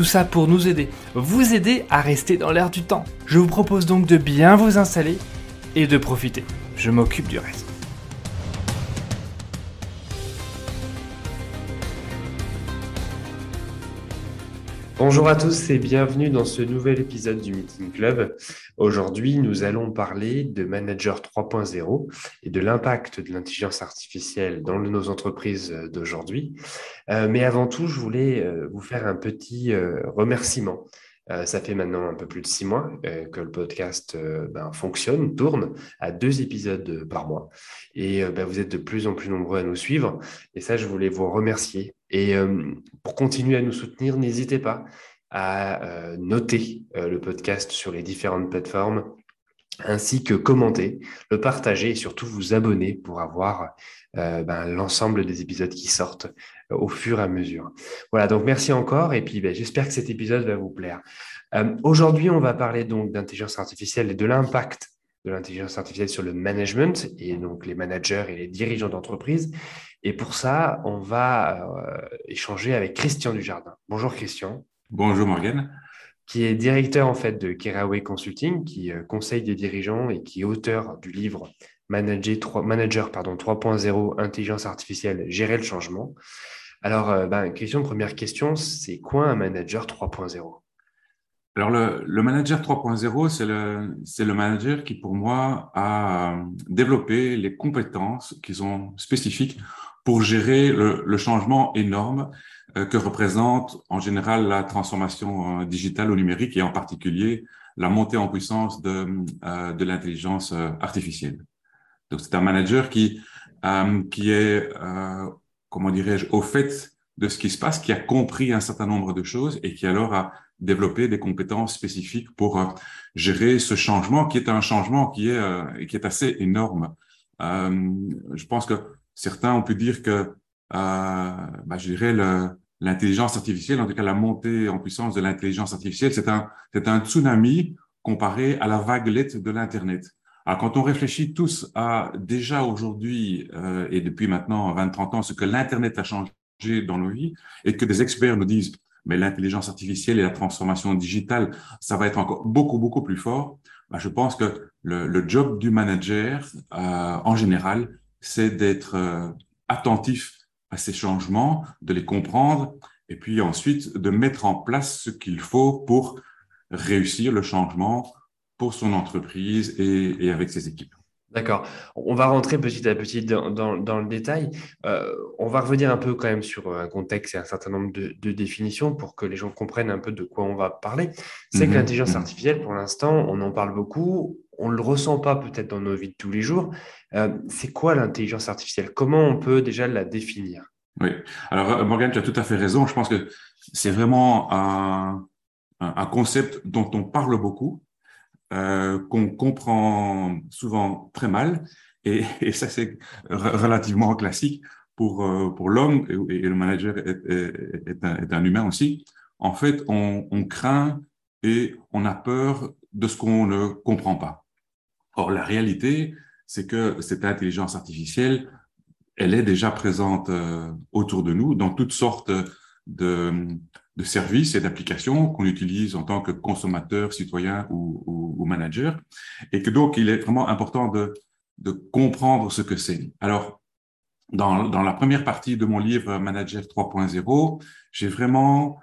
Tout ça pour nous aider, vous aider à rester dans l'air du temps. Je vous propose donc de bien vous installer et de profiter. Je m'occupe du reste. Bonjour à tous et bienvenue dans ce nouvel épisode du Meeting Club. Aujourd'hui, nous allons parler de Manager 3.0 et de l'impact de l'intelligence artificielle dans nos entreprises d'aujourd'hui. Euh, mais avant tout, je voulais euh, vous faire un petit euh, remerciement. ça fait maintenant un peu plus de six mois que le podcast ben, fonctionne, tourne à deux épisodes par mois. Et ben, vous êtes de plus en plus nombreux à nous suivre. Et ça, je voulais vous remercier et euh, pour continuer à nous soutenir, n'hésitez pas à euh, noter euh, le podcast sur les différentes plateformes, ainsi que commenter, le partager et surtout vous abonner pour avoir ben, l'ensemble des épisodes qui sortent au fur et à mesure. Voilà, donc merci encore et puis ben, j'espère que cet épisode va vous plaire. Aujourd'hui, on va parler donc d'intelligence artificielle et de l'impact de l'intelligence artificielle sur le management et donc les managers et les dirigeants d'entreprise. Et pour ça, on va euh, échanger avec Christian Dujardin. Bonjour Christian. Bonjour Morgane. Qui est directeur en fait de Keraway Consulting, qui euh, conseille des dirigeants et qui est auteur du livre Manager 3.0 Intelligence artificielle, gérer le changement. Alors, euh, ben, Christian, première question, c'est quoi un manager 3.0 alors, le, manager 3.0, c'est le, c'est le manager qui, pour moi, a développé les compétences qui sont spécifiques pour gérer le, changement énorme euh, que représente en général la transformation euh, digitale ou numérique et en particulier la montée en puissance de, euh, de l'intelligence artificielle. Donc, c'est un manager qui, qui est, comment dirais-je, au fait de ce qui se passe, qui a compris un certain nombre de choses et qui alors a développé des compétences spécifiques pour gérer ce changement qui est un changement qui est, qui est assez énorme. je pense que certains ont pu dire que, euh, bah, je dirais, l'intelligence artificielle, en tout cas la montée en puissance de l'intelligence artificielle, c'est un, un tsunami comparé à la vaguelette de l'Internet. Alors, quand on réfléchit tous à déjà aujourd'hui euh, et depuis maintenant 20-30 ans, ce que l'Internet a changé dans nos vies et que des experts nous disent, mais l'intelligence artificielle et la transformation digitale, ça va être encore beaucoup, beaucoup plus fort. Bah, je pense que le, le job du manager, euh, en général, c'est d'être euh, attentif à ces changements, de les comprendre et puis ensuite de mettre en place ce qu'il faut pour réussir le changement pour son entreprise et, avec ses équipes. D'accord. On va rentrer petit à petit dans, le détail. Euh, on va revenir un peu quand même sur un contexte et un certain nombre de, définitions pour que les gens comprennent un peu de quoi on va parler. C'est que mhm. l'intelligence mhm. artificielle, pour l'instant, on en parle beaucoup on ne le ressent pas peut-être dans nos vies de tous les jours. Euh, c'est quoi l'intelligence artificielle? Comment on peut déjà la définir? Oui, alors euh, Morgane, tu as tout à fait raison. Je pense que c'est vraiment un, concept dont on parle beaucoup, euh, qu'on comprend souvent très mal, et, ça c'est relativement classique pour, pour l'homme, et, le manager est, un, humain aussi. En fait, on craint et on a peur de ce qu'on ne comprend pas. Or, la réalité, c'est que cette intelligence artificielle, elle est déjà présente euh, autour de nous dans toutes sortes de, services et d'applications qu'on utilise en tant que consommateur, citoyen ou, manager, et que donc il est vraiment important de, comprendre ce que c'est. Alors, dans, la première partie de mon livre Manager 3.0, j'ai vraiment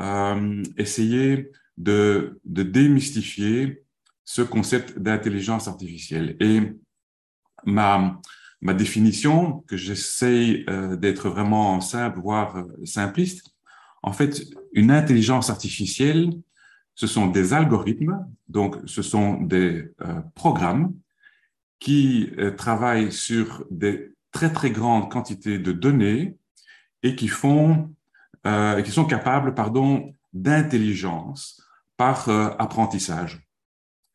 euh, essayé de démystifier ce concept d'intelligence artificielle. Et ma, ma définition, que j'essaye euh, d'être vraiment simple, voire euh, simpliste, en fait, une intelligence artificielle, ce sont des algorithmes, donc ce sont des euh, programmes qui travaillent sur des très très grandes quantités de données et qui font, qui sont capables, pardon, d'intelligence par apprentissage.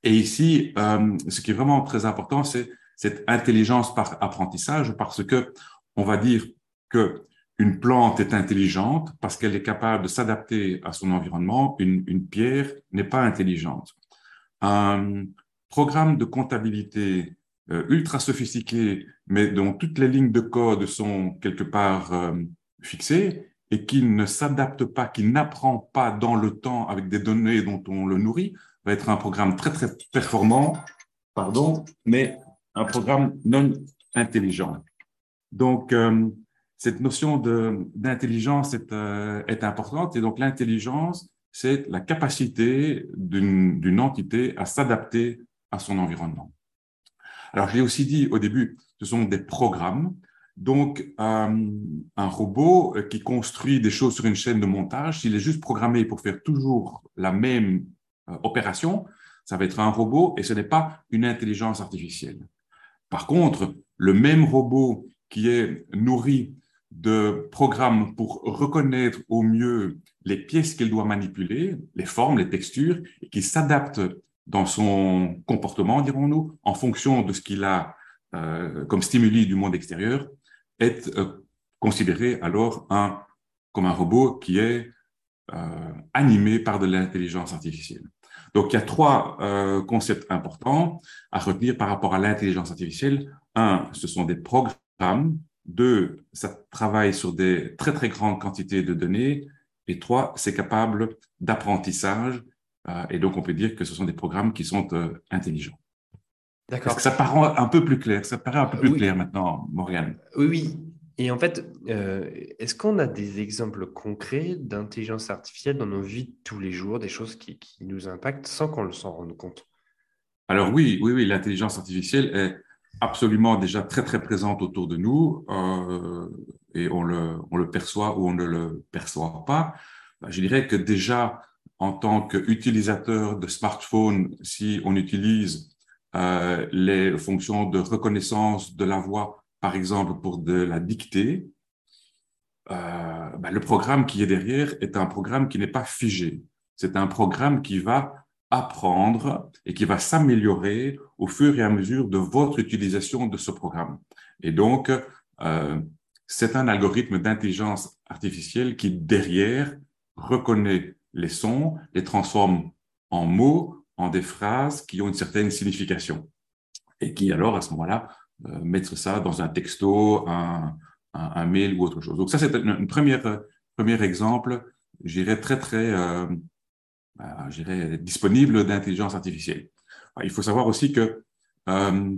Et ici, ce qui est vraiment très important, c'est cette intelligence par apprentissage, parce que on va dire que une plante est intelligente parce qu'elle est capable de s'adapter à son environnement. Une, une pierre n'est pas intelligente. Un programme de comptabilité euh, ultra sophistiqué, mais dont toutes les lignes de code sont quelque part euh, fixées et qui ne s'adapte pas, qui n'apprend pas dans le temps avec des données dont on le nourrit, va être un programme très très performant, pardon, mais un programme non intelligent. Donc, euh, cette notion d'intelligence est, euh, est, importante. Et donc, l'intelligence, c'est la capacité d'une entité à s'adapter à son environnement. Alors, je l'ai aussi dit au début, ce sont des programmes. Donc, euh, un robot qui construit des choses sur une chaîne de montage, s'il est juste programmé pour faire toujours la même opération, ça va être un robot et ce n'est pas une intelligence artificielle. Par contre, le même robot qui est nourri de programmes pour reconnaître au mieux les pièces qu'il doit manipuler, les formes, les textures, et qui s'adapte dans son comportement, dirons-nous, en fonction de ce qu'il a euh, comme stimuli du monde extérieur, est euh, considéré alors comme un robot qui est euh, animé par de l'intelligence artificielle. Donc, il y a trois euh, concepts importants à retenir par rapport à l'intelligence artificielle. Un, ce sont des programmes. Deux, ça travaille sur des très, très grandes quantités de données. Et trois, c'est capable d'apprentissage. Euh, et donc, on peut dire que ce sont des programmes qui sont euh, intelligents. D'accord. Est-ce que ça paraît un peu plus clair? Ça paraît un peu plus clair maintenant, Morgane? Oui, oui. Et en fait, euh, est-ce qu'on a des exemples concrets d'intelligence artificielle dans nos vies de tous les jours, des choses qui, nous impactent sans qu'on s'en rende compte? Alors oui, oui, oui, l'intelligence artificielle est absolument déjà très, très présente autour de nous euh, et on le, on le perçoit ou on ne le perçoit pas. Bah, je dirais que déjà, en tant qu'utilisateur de smartphone, si on utilise euh, les fonctions de reconnaissance de la voix par exemple, pour de la dictée, euh, ben, le programme qui est derrière est un programme qui n'est pas figé. C'est un programme qui va apprendre et qui va s'améliorer au fur et à mesure de votre utilisation de ce programme. Et donc, euh, c'est un algorithme d'intelligence artificielle qui, derrière, reconnaît les sons, les transforme en mots, en des phrases qui ont une certaine signification. Et qui, alors, à ce moment-là, mettre ça dans un texto, un, un, mail ou autre chose. Donc ça, c'est un première, premier exemple, j'irais très, très, euh, euh disponible d'intelligence artificielle. Il faut savoir aussi que euh,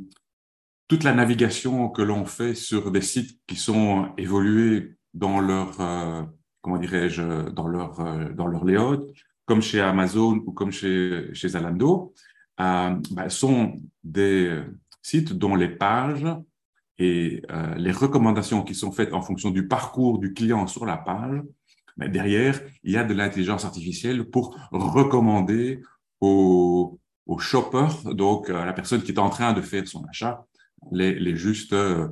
toute la navigation que l'on fait sur des sites qui sont évolués dans leur, euh, comment dirais-je, dans leur, euh, dans leur layout, comme chez Amazon ou comme chez, chez Zalando, bah, sont des sites dont les pages et euh, les recommandations qui sont faites en fonction du parcours du client sur la page, mais derrière, il y a de l'intelligence artificielle pour recommander au, au shopper, donc à la personne qui est en train de faire son achat, les, les justes euh,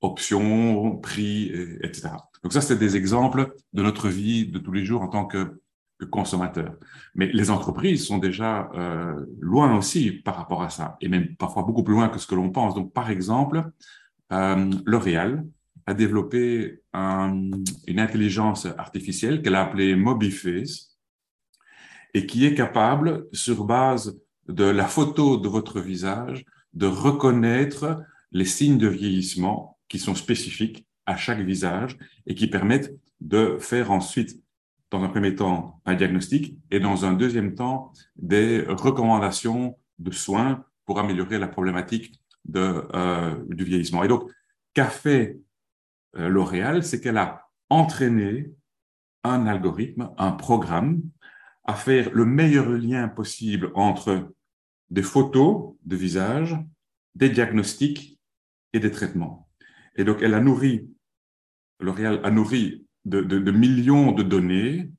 options, prix, etc. Donc ça, c'est des exemples de notre vie de tous les jours en tant que consommateurs. Mais les entreprises sont déjà euh, loin aussi par rapport à ça, et même parfois beaucoup plus loin que ce que l'on pense. Donc, par exemple, euh, L'Oréal a développé une intelligence artificielle qu'elle a appelée MobiFace et qui est capable, sur base de la photo de votre visage, de reconnaître les signes de vieillissement qui sont spécifiques à chaque visage et qui permettent de faire ensuite dans un premier temps, un diagnostic et dans un deuxième temps, des recommandations de soins pour améliorer la problématique euh, du vieillissement. Et donc, qu'a fait euh, L'Oréal, c'est qu'elle a entraîné un algorithme, un programme, à faire le meilleur lien possible entre des photos de visage, des diagnostics et des traitements. Et donc, elle a nourri, L'Oréal a nourri de, millions de données,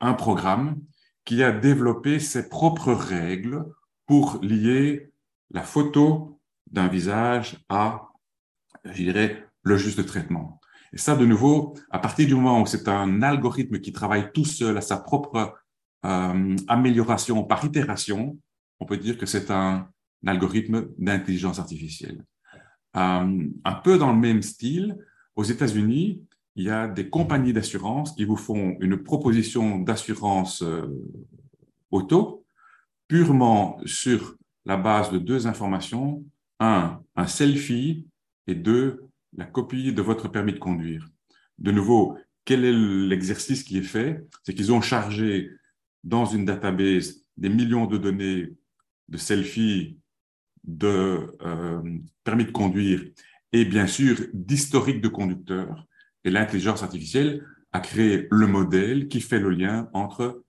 un programme qui a développé ses propres règles pour lier la photo d'un visage à, je dirais, le juste traitement. Et ça, de nouveau, à partir du moment où c'est un algorithme qui travaille tout seul à sa propre euh, amélioration par itération, on peut dire que c'est un, algorithme d'intelligence artificielle. Euh, un peu dans le même style, aux États-Unis, il y a des compagnies d'assurance qui vous font une proposition d'assurance euh, auto purement sur la base de deux informations. Un, un selfie et deux, la copie de votre permis de conduire. De nouveau, quel est l'exercice qui est fait? C'est qu'ils ont chargé dans une database des millions de données de selfies, de euh, permis de conduire et bien sûr d'historique de conducteur. Et l'intelligence artificielle a créé le modèle qui fait le lien entre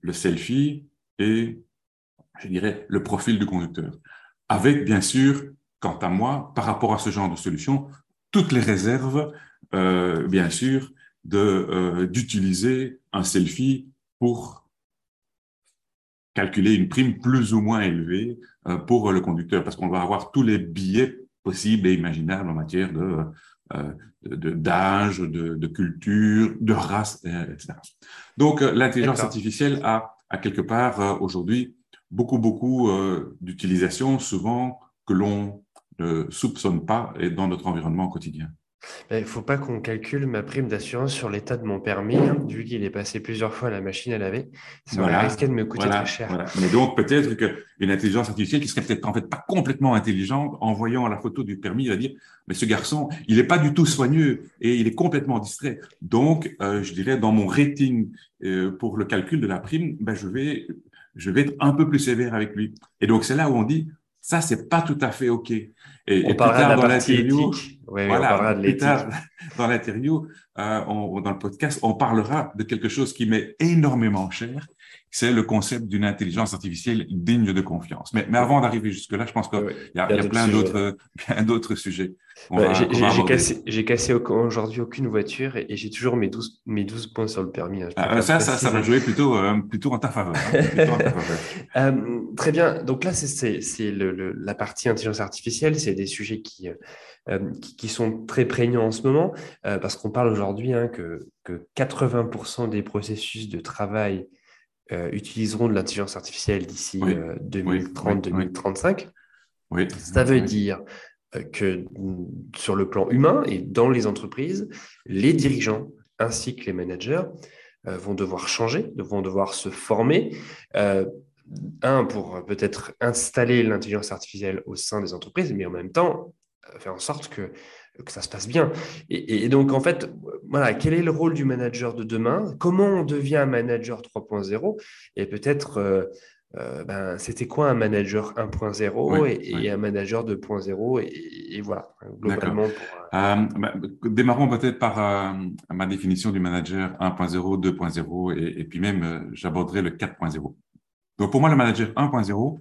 le selfie et, je dirais, le profil du conducteur. Avec, bien sûr, quant à moi, par rapport à ce genre de solution, toutes les réserves, euh, bien sûr, euh, d'utiliser un selfie pour calculer une prime plus ou moins élevée euh, pour le conducteur, parce qu'on va avoir tous les billets possibles et imaginables en matière de d'âge, de, de, culture, de race, etc. Donc, l'intelligence artificielle a, a, quelque part aujourd'hui beaucoup, beaucoup d'utilisation, souvent que l'on ne soupçonne pas et dans notre environnement quotidien. Il ne faut pas qu'on calcule ma prime d'assurance sur l'état de mon permis, hein, vu qu'il est passé plusieurs fois à la machine à laver. Ça voilà, risqué de me coûter très cher. Mais donc, peut-être qu'une intelligence artificielle qui serait peut-être en fait pas complètement intelligente, en voyant la photo du permis, il va dire, mais ce garçon, il n'est pas du tout soigneux et il est complètement distrait. Donc, euh, je dirais, dans mon rating euh, pour le calcul de la prime, ben, je, vais, je vais être un peu plus sévère avec lui. Et donc, c'est là où on dit, ça, c'est pas tout à fait OK. Et, on parlera de la partie éthique. Oui, on parlera de l'éthique. dans l'interview, euh, dans le podcast, on parlera de quelque chose qui m'est énormément cher, c'est le concept d'une intelligence artificielle digne de confiance. Mais, mais avant d'arriver jusque-là, je pense qu'il y, a, y a plein d'autres, plein sujets. j'ai cassé, cassé aujourd'hui aucune voiture et, j'ai toujours mes 12, mes 12 points sur le permis. Hein, ah, ça, ça, ça, va jouer plutôt, euh, plutôt en ta faveur. Hein, euh, très bien. Donc là, c'est la partie intelligence artificielle. C'est des sujets qui, euh, qui, qui, sont très prégnants en ce moment parce qu'on parle aujourd'hui hein, que, que 80% des processus de travail utiliseront de l'intelligence artificielle d'ici 2030-2035. Oui. Ça veut dire que sur le plan humain et dans les entreprises, les dirigeants ainsi que les managers euh, vont devoir changer, vont devoir se former. un, pour peut-être installer l'intelligence artificielle au sein des entreprises, mais en même temps, faire en sorte que ça se passe bien. Et, donc, en fait, voilà, quel est le rôle du manager de demain? Comment on devient un manager 3.0 Et peut-être, euh, euh, ben, c'était quoi un manager 1.0 et, un manager 2.0 et, voilà, globalement. Euh, ben, démarrons peut-être par ma définition du manager 1.0, 2.0 et, puis même, j'aborderai le 4.0. Donc, pour moi, le manager 1.0,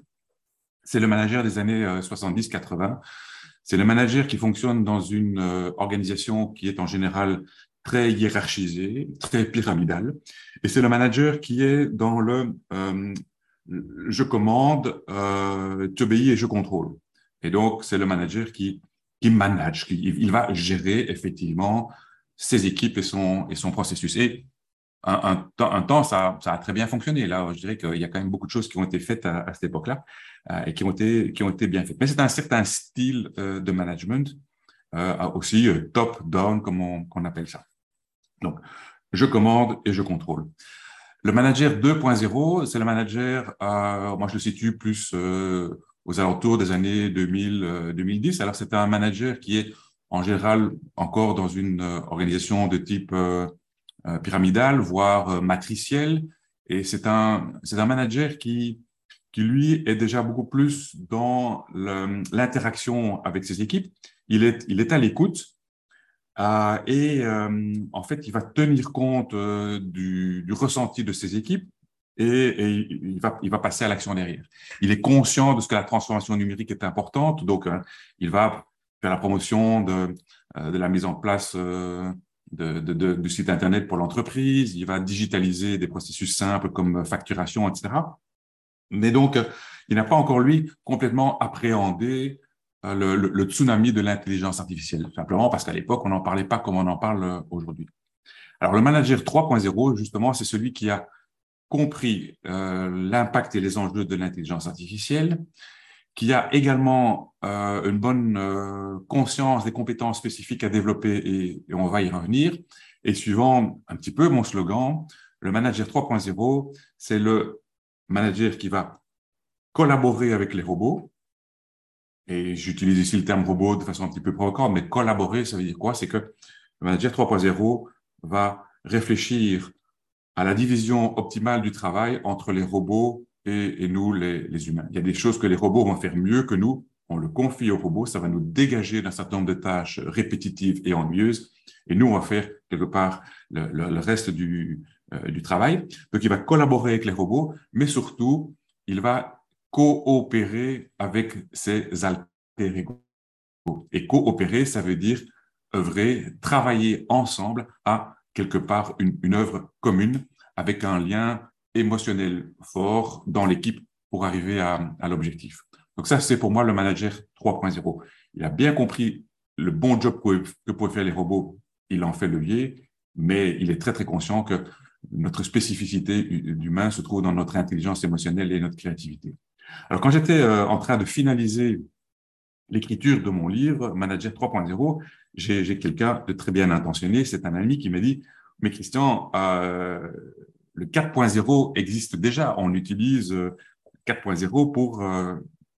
c'est le manager des années 70-80 c'est le manager qui fonctionne dans une euh, organisation qui est en général très hiérarchisée, très pyramidale. Et c'est le manager qui est dans le euh, je commande, euh, tu obéis et je contrôle. Et donc, c'est le manager qui, qui manage, qui, il va gérer effectivement ses équipes et son, et son processus. Et un, un, temps, ça, ça, a très bien fonctionné. Là, je dirais qu'il y a quand même beaucoup de choses qui ont été faites à, cette époque-là euh, et qui ont été qui ont été bien faites. Mais c'est un certain style euh, de management euh, aussi top-down, comme on, appelle ça. Donc, je commande et je contrôle. Le manager 2.0, c'est le manager, moi je le situe plus aux alentours des années 2000, 2010. Alors, c'est un manager qui est en général encore dans une organisation de type euh, pyramidal, voire euh, matriciel. Et c'est un, c'est un manager qui, qui, lui, est déjà beaucoup plus dans l'interaction avec ses équipes. Il est, il est à l'écoute. Euh, et en fait, il va tenir compte du, du, ressenti de ses équipes et, et, il, va, il va passer à l'action derrière. Il est conscient de ce que la transformation numérique est importante, donc il va faire la promotion de, de la mise en place de, de, du site Internet pour l'entreprise, il va digitaliser des processus simples comme facturation, etc. Mais donc, il n'a pas encore, lui, complètement appréhendé euh, le, tsunami de l'intelligence artificielle, simplement parce qu'à l'époque, on n'en parlait pas comme on en parle aujourd'hui. Alors, le manager 3.0, justement, c'est celui qui a compris euh, l'impact et les enjeux de l'intelligence artificielle, qui a également euh, une bonne euh, conscience des compétences spécifiques à développer et, on va y revenir. Et suivant un petit peu mon slogan, le manager 3.0, c'est le manager qui va collaborer avec les robots. Et j'utilise ici le terme robot de façon un petit peu provocante, mais collaborer, ça veut dire quoi? C'est que le manager 3.0 va réfléchir à la division optimale du travail entre les robots et, nous, les, humains. Il y a des choses que les robots vont faire mieux que nous. On le confie aux robots, ça va nous dégager d'un certain nombre de tâches répétitives et ennuyeuses. Et nous, on va faire quelque part le, reste euh, du travail. Donc, il va collaborer avec les robots, mais surtout, il va coopérer avec ses alter ego. Et coopérer, ça veut dire œuvrer, travailler ensemble à quelque part une, œuvre commune avec un lien émotionnel fort dans l'équipe pour arriver à, l'objectif. Donc ça, c'est pour moi le manager 3.0. Il a bien compris le bon job que, pouvaient faire les robots, il en fait levier, mais il est très très conscient que notre spécificité d'humain se trouve dans notre intelligence émotionnelle et notre créativité. Alors quand j'étais euh, en train de finaliser l'écriture de mon livre, Manager 3.0, j'ai quelqu'un de très bien intentionné, c'est un ami qui m'a dit, mais Christian, euh, le 4.0 existe déjà, on utilise 4.0 euh, pour euh,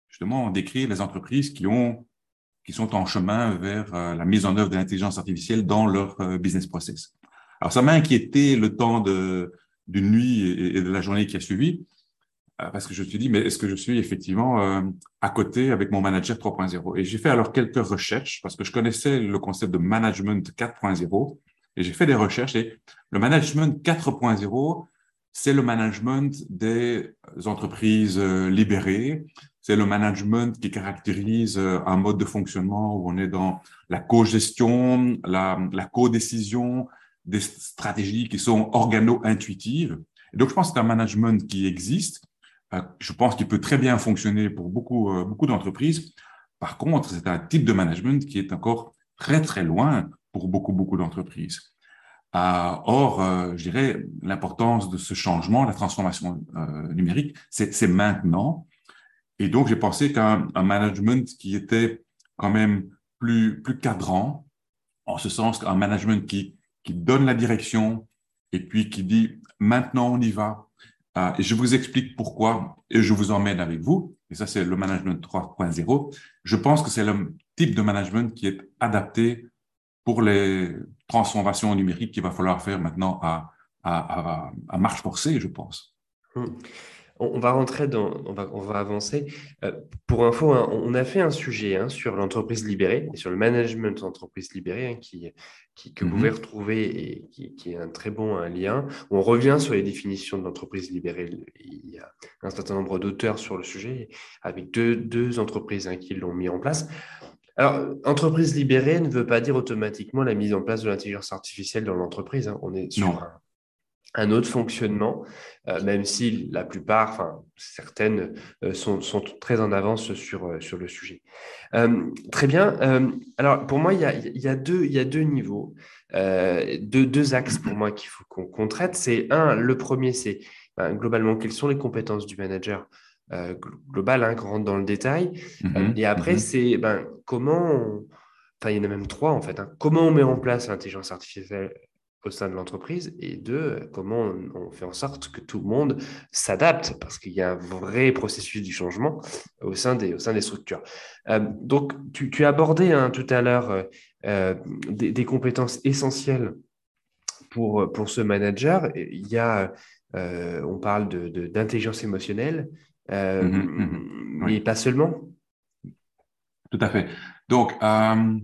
justement décrire les entreprises qui ont qui sont en chemin vers euh, la mise en œuvre de l'intelligence artificielle dans leur business process. Alors ça m'a inquiété le temps de d'une nuit et, de la journée qui a suivi, parce que je me suis dit, mais est-ce que je suis effectivement euh, à côté avec mon manager 3.0 Et j'ai fait alors quelques recherches, parce que je connaissais le concept de management 4.0, et j'ai fait des recherches et le management 4.0, c'est le management des entreprises euh, libérées, c'est le management qui caractérise euh, un mode de fonctionnement où on est dans la co-gestion, la, la co-décision, des stratégies qui sont organo-intuitives. Donc, je pense que c'est un management qui existe. Euh, je pense qu'il peut très bien fonctionner pour beaucoup, beaucoup d'entreprises. Par contre, c'est un type de management qui est encore très, très loin pour beaucoup, beaucoup d'entreprises. Euh, or, euh, je dirais, l'importance de ce changement, la transformation euh, numérique, c'est maintenant. Et donc, j'ai pensé qu'un management qui était quand même plus, plus cadrant, en ce sens qu'un management qui, qui donne la direction et puis qui dit maintenant on y va. Euh, je vous explique pourquoi et je vous emmène avec vous. Et ça, c'est le management 3.0. Je pense que c'est le type de management qui est adapté pour les transformations numériques qu'il va falloir faire maintenant à, marche forcée, je pense. Hum. On va rentrer dans, on va, on va avancer. Euh, pour info, hein, on a fait un sujet hein, sur l'entreprise libérée et sur le management d'entreprise libérée hein, qui, qui, que mm -hmm. vous mhm. pouvez retrouver et qui, qui, est un très bon lien. On revient sur les définitions de l'entreprise libérée. Il y a un certain nombre d'auteurs sur le sujet avec deux, deux entreprises qui l'ont mis en place. Alors, entreprise libérée ne veut pas dire automatiquement la mise en place de l'intelligence artificielle dans l'entreprise. On est sur un, un, autre fonctionnement, euh, même si la plupart, enfin certaines, euh, sont, sont, très en avance sur, euh, sur le sujet. Très bien. Alors, pour moi, il y a, y a, deux, y a deux niveaux, deux, deux axes pour moi qu'il faut qu'on qu traite. C'est un, le premier, c'est ben, globalement quelles sont les compétences du manager global, hein, qu'on rentre dans le détail. Mm -hmm. et après, mm -hmm. c'est ben, comment, on... enfin, il y en a même trois en fait. Hein. Comment on met en place l'intelligence artificielle au sein de l'entreprise et deux, comment on, on, fait en sorte que tout le monde s'adapte parce qu'il y a un vrai processus du changement au sein des, au sein des structures. Euh, donc, tu, tu, as abordé hein, tout à l'heure euh, euh des, des, compétences essentielles pour, pour ce manager. Il y a, euh, on parle d'intelligence émotionnelle, euh, mmh, mmh, mais oui. pas seulement. Tout à fait. Donc, euh,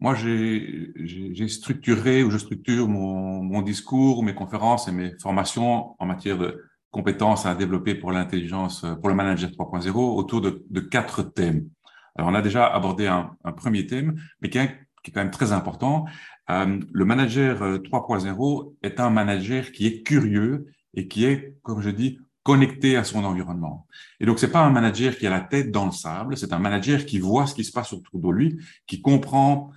moi, j'ai structuré ou je structure mon, mon, discours, mes conférences et mes formations en matière de compétences à développer pour l'intelligence, pour le manager 3.0 autour de, de, quatre thèmes. Alors, on a déjà abordé un, un premier thème, mais qui est, quand même très important. Euh, le manager 3.0 est un manager qui est curieux et qui est, comme je dis, connecté à son environnement. Et donc, c'est pas un manager qui a la tête dans le sable, c'est un manager qui voit ce qui se passe autour de lui, qui comprend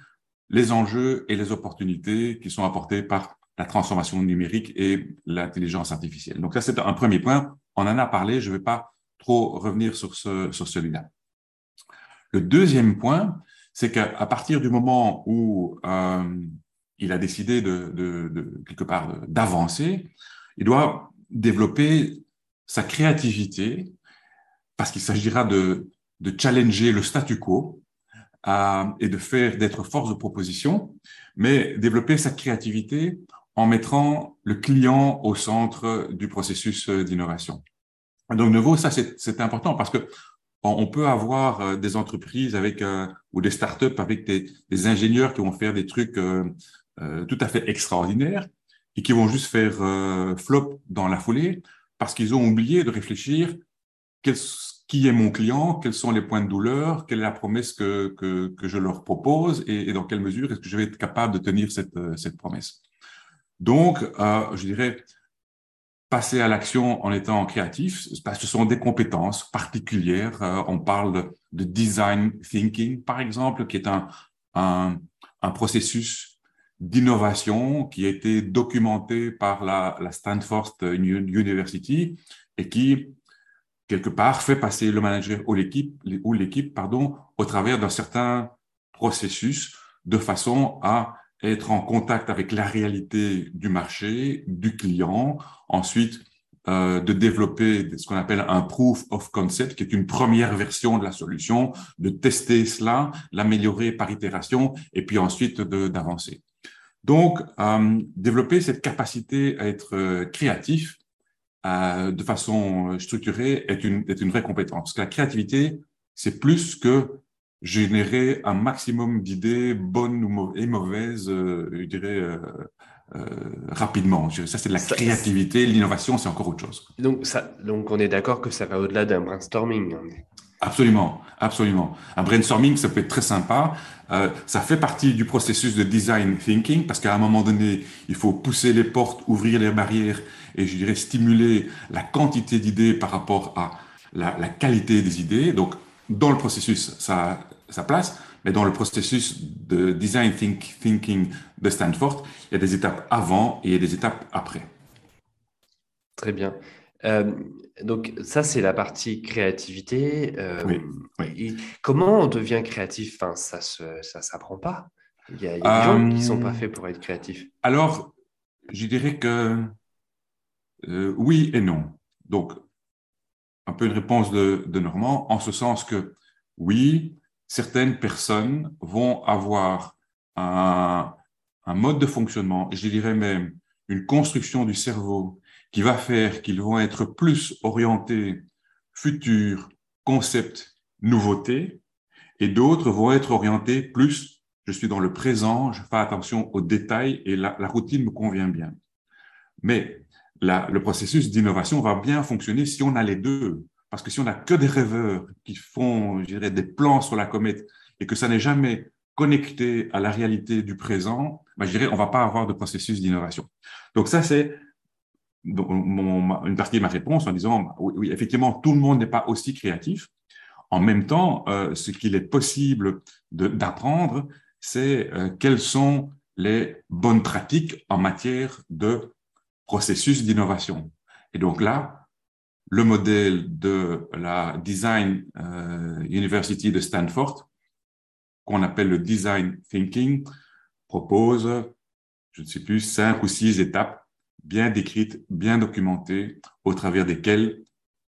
les enjeux et les opportunités qui sont apportés par la transformation numérique et l'intelligence artificielle. Donc ça, c'est un premier point. On en a parlé, je ne vais pas trop revenir sur, ce, sur celui-là. Le deuxième point, c'est qu'à partir du moment où euh, il a décidé de, de, de quelque part d'avancer, il doit développer sa créativité parce qu'il s'agira de, de challenger le statu quo euh, et de faire d'être force de proposition, mais développer sa créativité en mettant le client au centre du processus d'innovation. Donc, de nouveau, ça, c'est important parce que on peut avoir euh, des entreprises avec euh, ou des startups avec des, ingénieurs qui vont faire des trucs euh, tout à fait extraordinaires et qui vont juste faire flop dans la foulée parce qu'ils ont oublié de réfléchir quel, qui est mon client, quels sont les points de douleur, quelle est la promesse que, que, je leur propose et, dans quelle mesure est-ce que je vais être capable de tenir cette, cette promesse. Donc, je dirais, passer à l'action en étant créatif, ce sont des compétences particulières. Euh, on parle de, design thinking, par exemple, qui est un, un, processus d'innovation qui a été documenté par la, Stanford University et qui, quelque part, fait passer le manager ou l'équipe, ou l'équipe, pardon, au travers d'un certain processus de façon à être en contact avec la réalité du marché, du client, ensuite euh, de développer ce qu'on appelle un proof of concept, qui est une première version de la solution, de tester cela, l'améliorer par itération, et puis ensuite d'avancer. Donc, euh, développer cette capacité à être euh, créatif euh, de façon structurée est une, est une vraie compétence. Parce que la créativité, c'est plus que générer un maximum d'idées bonnes et mauvaises, euh, je dirais, euh, euh, rapidement. Ça, c'est de la créativité. L'innovation, c'est encore autre chose. Donc, ça, donc on est d'accord que ça va au-delà d'un brainstorming. Absolument, absolument. Un brainstorming, ça peut être très sympa. Euh, ça fait partie du processus de design thinking parce qu'à un moment donné, il faut pousser les portes, ouvrir les barrières et je dirais stimuler la quantité d'idées par rapport à la, qualité des idées. Donc, dans le processus, ça, sa place, mais dans le processus de design think, thinking de Stanford, il y a des étapes avant et il y a des étapes après. Très bien. Euh, donc ça, c'est la partie créativité. Euh, oui, comment on devient créatif? Enfin, Ça ne ça s'apprend pas. Il y a, des gens qui ne sont pas euh, faits pour être créatifs. Alors, je dirais que oui et non. Donc, un peu une réponse de, de Normand, en ce sens que oui, certaines personnes vont avoir un, un mode de fonctionnement, je dirais même une construction du cerveau qui va faire qu'ils vont être plus orientés futur, concept, nouveauté, et d'autres vont être orientés plus, je suis dans le présent, je fais attention aux détails et la, routine me convient bien. Mais le processus d'innovation va bien fonctionner si on a les deux. Parce que si on n'a que des rêveurs qui font, je dirais, des plans sur la comète et que ça n'est jamais connecté à la réalité du présent, ben, je dirais, on va pas avoir de processus d'innovation. Donc ça, c'est une partie de ma réponse en disant, oui, oui effectivement, tout le monde n'est pas aussi créatif. En même temps, euh, ce qu'il est possible d'apprendre, c'est euh, quelles sont les bonnes pratiques en matière de processus d'innovation. Et donc là, le modèle de la Design euh, University de Stanford, qu'on appelle le Design Thinking, propose, je ne sais plus, cinq ou six étapes bien décrites, bien documentées, au travers desquelles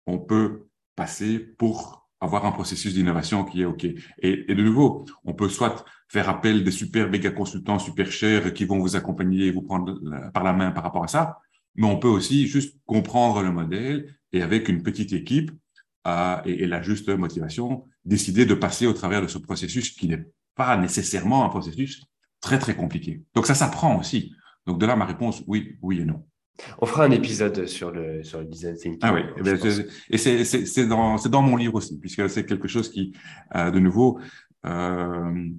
on peut passer pour avoir un processus d'innovation qui est OK. Et, de nouveau, on peut soit faire appel des super méga consultants super chers qui vont vous accompagner et vous prendre par la main par rapport à ça, mais on peut aussi juste comprendre le modèle et avec une petite équipe euh, et, et, la juste motivation, décider de passer au travers de ce processus qui n'est pas nécessairement un processus très très compliqué. Donc ça s'apprend aussi. Donc de là ma réponse oui, oui et non. On fera un épisode sur le, sur le design thinking. Ah oui, et, ben, et c'est dans, dans mon livre aussi, puisque c'est quelque chose qui, euh, de nouveau, euh,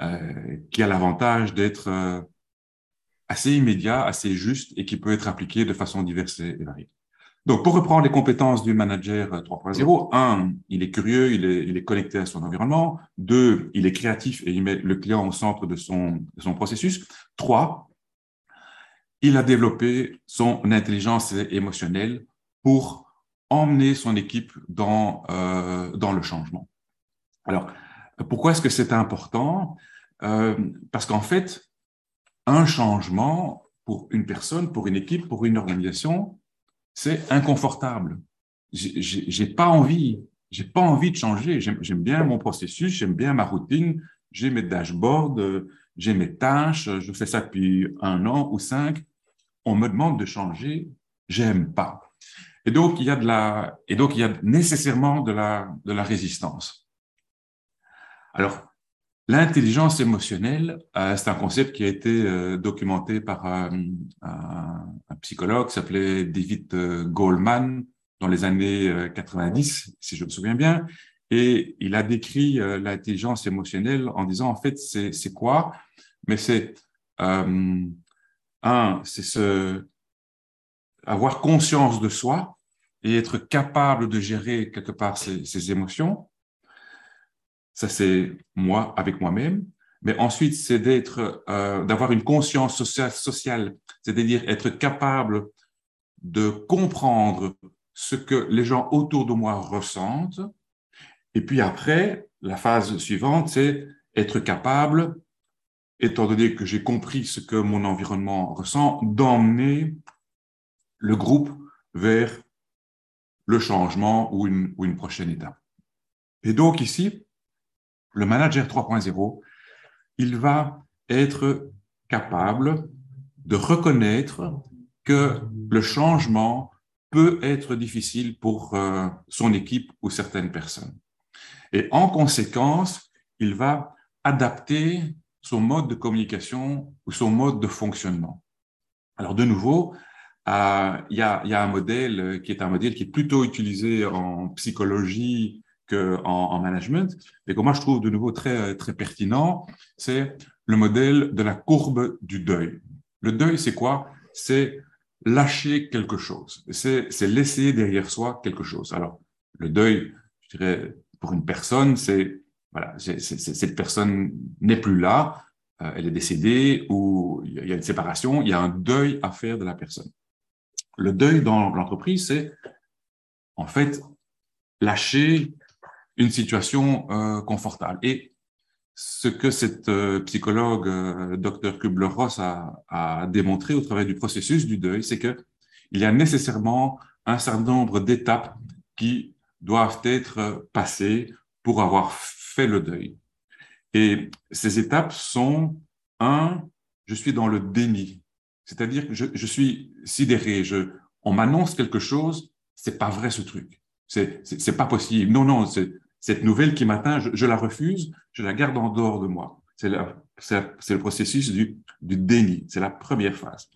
euh, qui a l'avantage d'être euh, assez immédiat, assez juste et qui peut être appliqué de façon diverse et variée. Donc, pour reprendre les compétences du manager 3.0, un, il est curieux, il est, il est, connecté à son environnement. Deux, il est créatif et il met le client au centre de son, de son processus. Trois, il a développé son intelligence émotionnelle pour emmener son équipe dans, euh, dans le changement. Alors, pourquoi est-ce que c'est important? Euh, Parce qu'en fait, un changement pour une personne, pour une équipe, pour une organisation, c'est inconfortable. J'ai pas envie, j'ai pas envie de changer. J'aime bien mon processus, j'aime bien ma routine, j'ai mes dashboards, j'ai mes tâches, je fais ça depuis un an ou cinq. On me demande de changer, j'aime pas. Et donc il y a nécessairement de la, résistance. Alors L'intelligence émotionnelle, euh, c'est un concept qui a été euh, documenté par euh, un, psychologue qui s'appelait David Goldman dans les années 90, si je me souviens bien. Et il a décrit l'intelligence émotionnelle en disant, en fait, c'est quoi? Mais c'est, un, c'est ce, avoir conscience de soi et être capable de gérer quelque part ses, émotions ça, c'est moi avec moi-même. Mais ensuite, c'est d'être, euh, d'avoir une conscience sociale c'est-à-dire être capable de comprendre ce que les gens autour de moi ressentent. Et puis après, la phase suivante, c'est être capable, étant donné que j'ai compris ce que mon environnement ressent, d'emmener le groupe vers le changement ou une, ou une prochaine étape. Et donc ici, le manager 3.0, il va être capable de reconnaître que le changement peut être difficile pour euh, son équipe ou certaines personnes. Et en conséquence, il va adapter son mode de communication ou son mode de fonctionnement. Alors de nouveau, euh, il y, a, un modèle qui est un modèle qui est plutôt utilisé en psychologie en, en, management, et que moi je trouve de nouveau très, très pertinent, c'est le modèle de la courbe du deuil. Le deuil, c'est quoi? C'est lâcher quelque chose, c'est laisser derrière soi quelque chose. Alors, le deuil, je dirais, pour une personne, c'est voilà, cette personne n'est plus là, euh, elle est décédée ou il y a une séparation, il y a un deuil à faire de la personne. Le deuil dans l'entreprise, c'est en fait lâcher une situation euh, confortable. Et ce que cette euh, psychologue, euh, Dr. Kubler-Ross, a, a, démontré au travers du processus du deuil, c'est que il y a nécessairement un certain nombre d'étapes qui doivent être passées pour avoir fait le deuil. Et ces étapes sont, un, je suis dans le déni, c'est-à-dire que je, je, suis sidéré, je, on m'annonce quelque chose, c'est pas vrai ce truc, c'est pas possible. Non, non, cette nouvelle qui m'atteint, je, la refuse, je la garde en dehors de moi. C'est le processus du, du déni. C'est la première phase.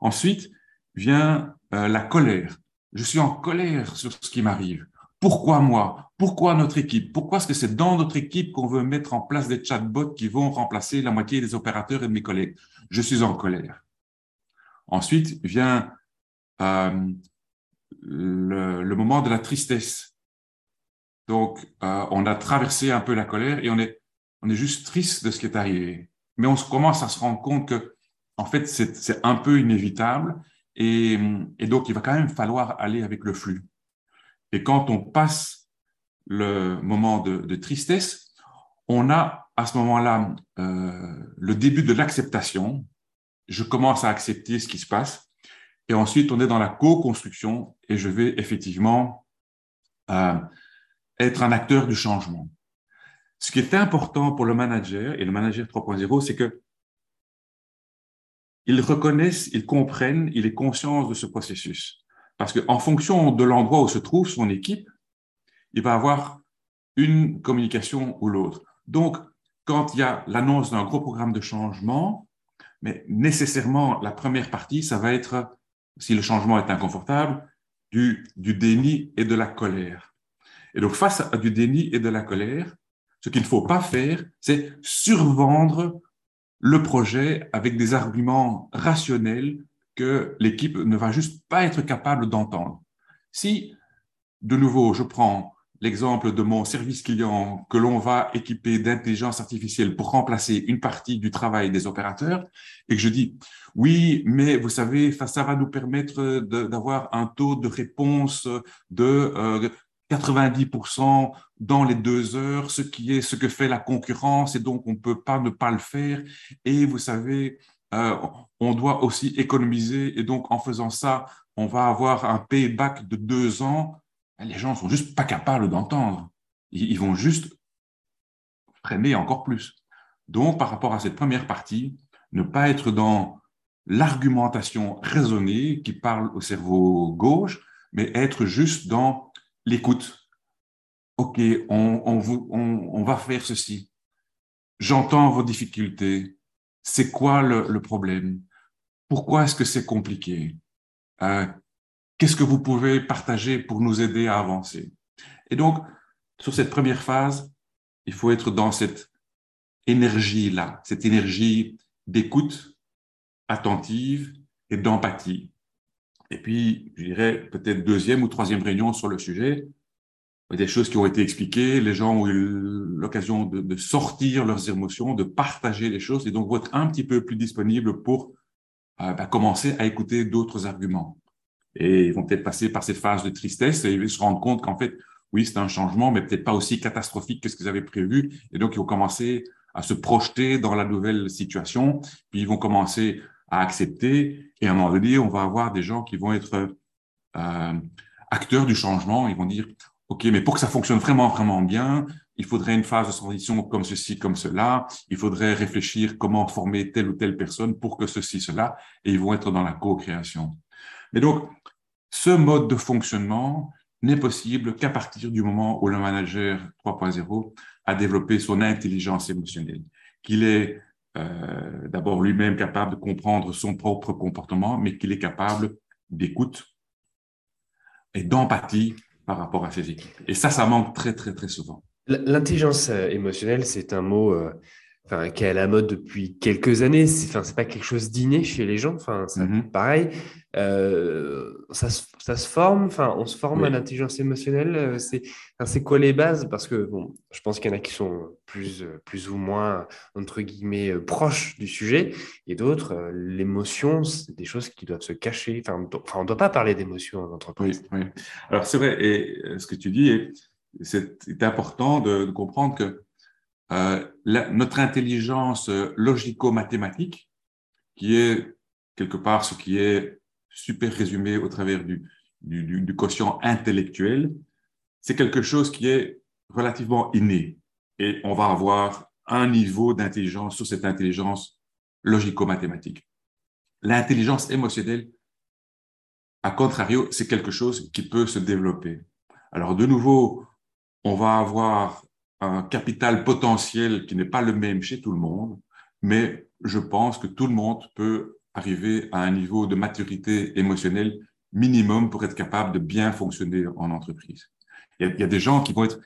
Ensuite vient euh, la colère. Je suis en colère sur ce qui m'arrive. Pourquoi moi? Pourquoi notre équipe? Pourquoi est-ce que c'est dans notre équipe qu'on veut mettre en place des chatbots qui vont remplacer la moitié des opérateurs et de mes collègues? Je suis en colère. Ensuite vient euh, le, moment de la tristesse. Donc, euh, on a traversé un peu la colère et on est, on est juste triste de ce qui est arrivé. Mais on commence à se rendre compte que, en fait, c'est un peu inévitable et, donc il va quand même falloir aller avec le flux. Et quand on passe le moment de, tristesse, on a à ce moment-là euh, le début de l'acceptation. Je commence à accepter ce qui se passe. Et ensuite, on est dans la co-construction et je vais effectivement euh, être un acteur du changement. Ce qui est important pour le manager et le manager 3.0, c'est que ils reconnaissent, ils comprennent, il est conscient de ce processus. Parce qu'en fonction de l'endroit où se trouve son équipe, il va avoir une communication ou l'autre. Donc, quand il y a l'annonce d'un gros programme de changement, mais nécessairement, la première partie, ça va être, si le changement est inconfortable, du, du déni et de la colère. Et donc, face à du déni et de la colère, ce qu'il ne faut pas faire, c'est survendre le projet avec des arguments rationnels que l'équipe ne va juste pas être capable d'entendre. Si, de nouveau, je prends l'exemple de mon service client que l'on va équiper d'intelligence artificielle pour remplacer une partie du travail des opérateurs et que je dis oui, mais vous savez, ça va nous permettre d'avoir un taux de réponse de 90% euh, dans les deux heures, ce qui est ce que fait la concurrence et donc on ne peut pas ne pas le faire. Et vous savez, euh, on doit aussi économiser et donc en faisant ça, on va avoir un payback de deux ans les gens sont juste pas capables d'entendre. Ils, vont juste freiner encore plus. Donc, par rapport à cette première partie, ne pas être dans l'argumentation raisonnée qui parle au cerveau gauche, mais être juste dans l'écoute. OK, on, va faire ceci. J'entends vos difficultés. C'est quoi le, problème? Pourquoi est-ce que c'est compliqué? Euh, Qu'est-ce que vous pouvez partager pour nous aider à avancer? Et donc, sur cette première phase, il faut être dans cette énergie-là, cette énergie d'écoute attentive et d'empathie. Et puis, je dirais peut-être deuxième ou troisième réunion sur le sujet, des choses qui ont été expliquées, les gens ont eu l'occasion de, sortir leurs émotions, de partager les choses, et donc vont être un petit peu plus disponibles pour euh, bah, commencer à écouter d'autres arguments. Et ils vont peut-être passer par cette phase de tristesse et ils se rendre compte qu'en fait, oui, c'est un changement, mais peut-être pas aussi catastrophique que ce qu'ils avaient prévu. Et donc, ils vont commencer à se projeter dans la nouvelle situation, puis ils vont commencer à accepter. Et à un moment donné, on va avoir des gens qui vont être euh, acteurs du changement. Ils vont dire, OK, mais pour que ça fonctionne vraiment, vraiment bien, il faudrait une phase de transition comme ceci, comme cela. Il faudrait réfléchir comment former telle ou telle personne pour que ceci, cela. Et ils vont être dans la co-création. Mais donc, ce mode de fonctionnement n'est possible qu'à partir du moment où le manager 3.0 a développé son intelligence émotionnelle, qu'il est euh, d'abord lui-même capable de comprendre son propre comportement, mais qu'il est capable d'écoute et d'empathie par rapport à ses. Et ça, ça manque très, très, très souvent. L'intelligence euh, émotionnelle, c'est un mot euh, enfin, qui est à la mode depuis quelques années. C'est, enfin, c'est pas quelque chose d'inné chez les gens. Enfin, c'est mm-hmm. pareil. Euh, ça, ça, se forme. Enfin, on se forme à l'intelligence émotionnelle. Euh, c'est, enfin, c'est quoi les bases? Parce que bon, je pense qu'il y en a qui sont plus, plus ou moins entre guillemets euh, proches du sujet, et d'autres, l'émotion, c'est des choses qui doivent se cacher. Enfin, on ne doit pas parler d'émotion en entreprise. Oui, oui. Alors c'est vrai. Et ce que tu dis, c'est important de comprendre que euh, notre intelligence logico-mathématique, qui est quelque part ce qui est super résumé au travers du, du, du quotient intellectuel, c'est quelque chose qui est relativement inné. Et on va avoir un niveau d'intelligence sur cette intelligence logico-mathématique. L'intelligence émotionnelle, à contrario, c'est quelque chose qui peut se développer. Alors, de nouveau, on va avoir un capital potentiel qui n'est pas le même chez tout le monde, mais je pense que tout le monde peut arriver à un niveau de maturité émotionnelle minimum pour être capable de bien fonctionner en entreprise. Il y a, des gens qui vont être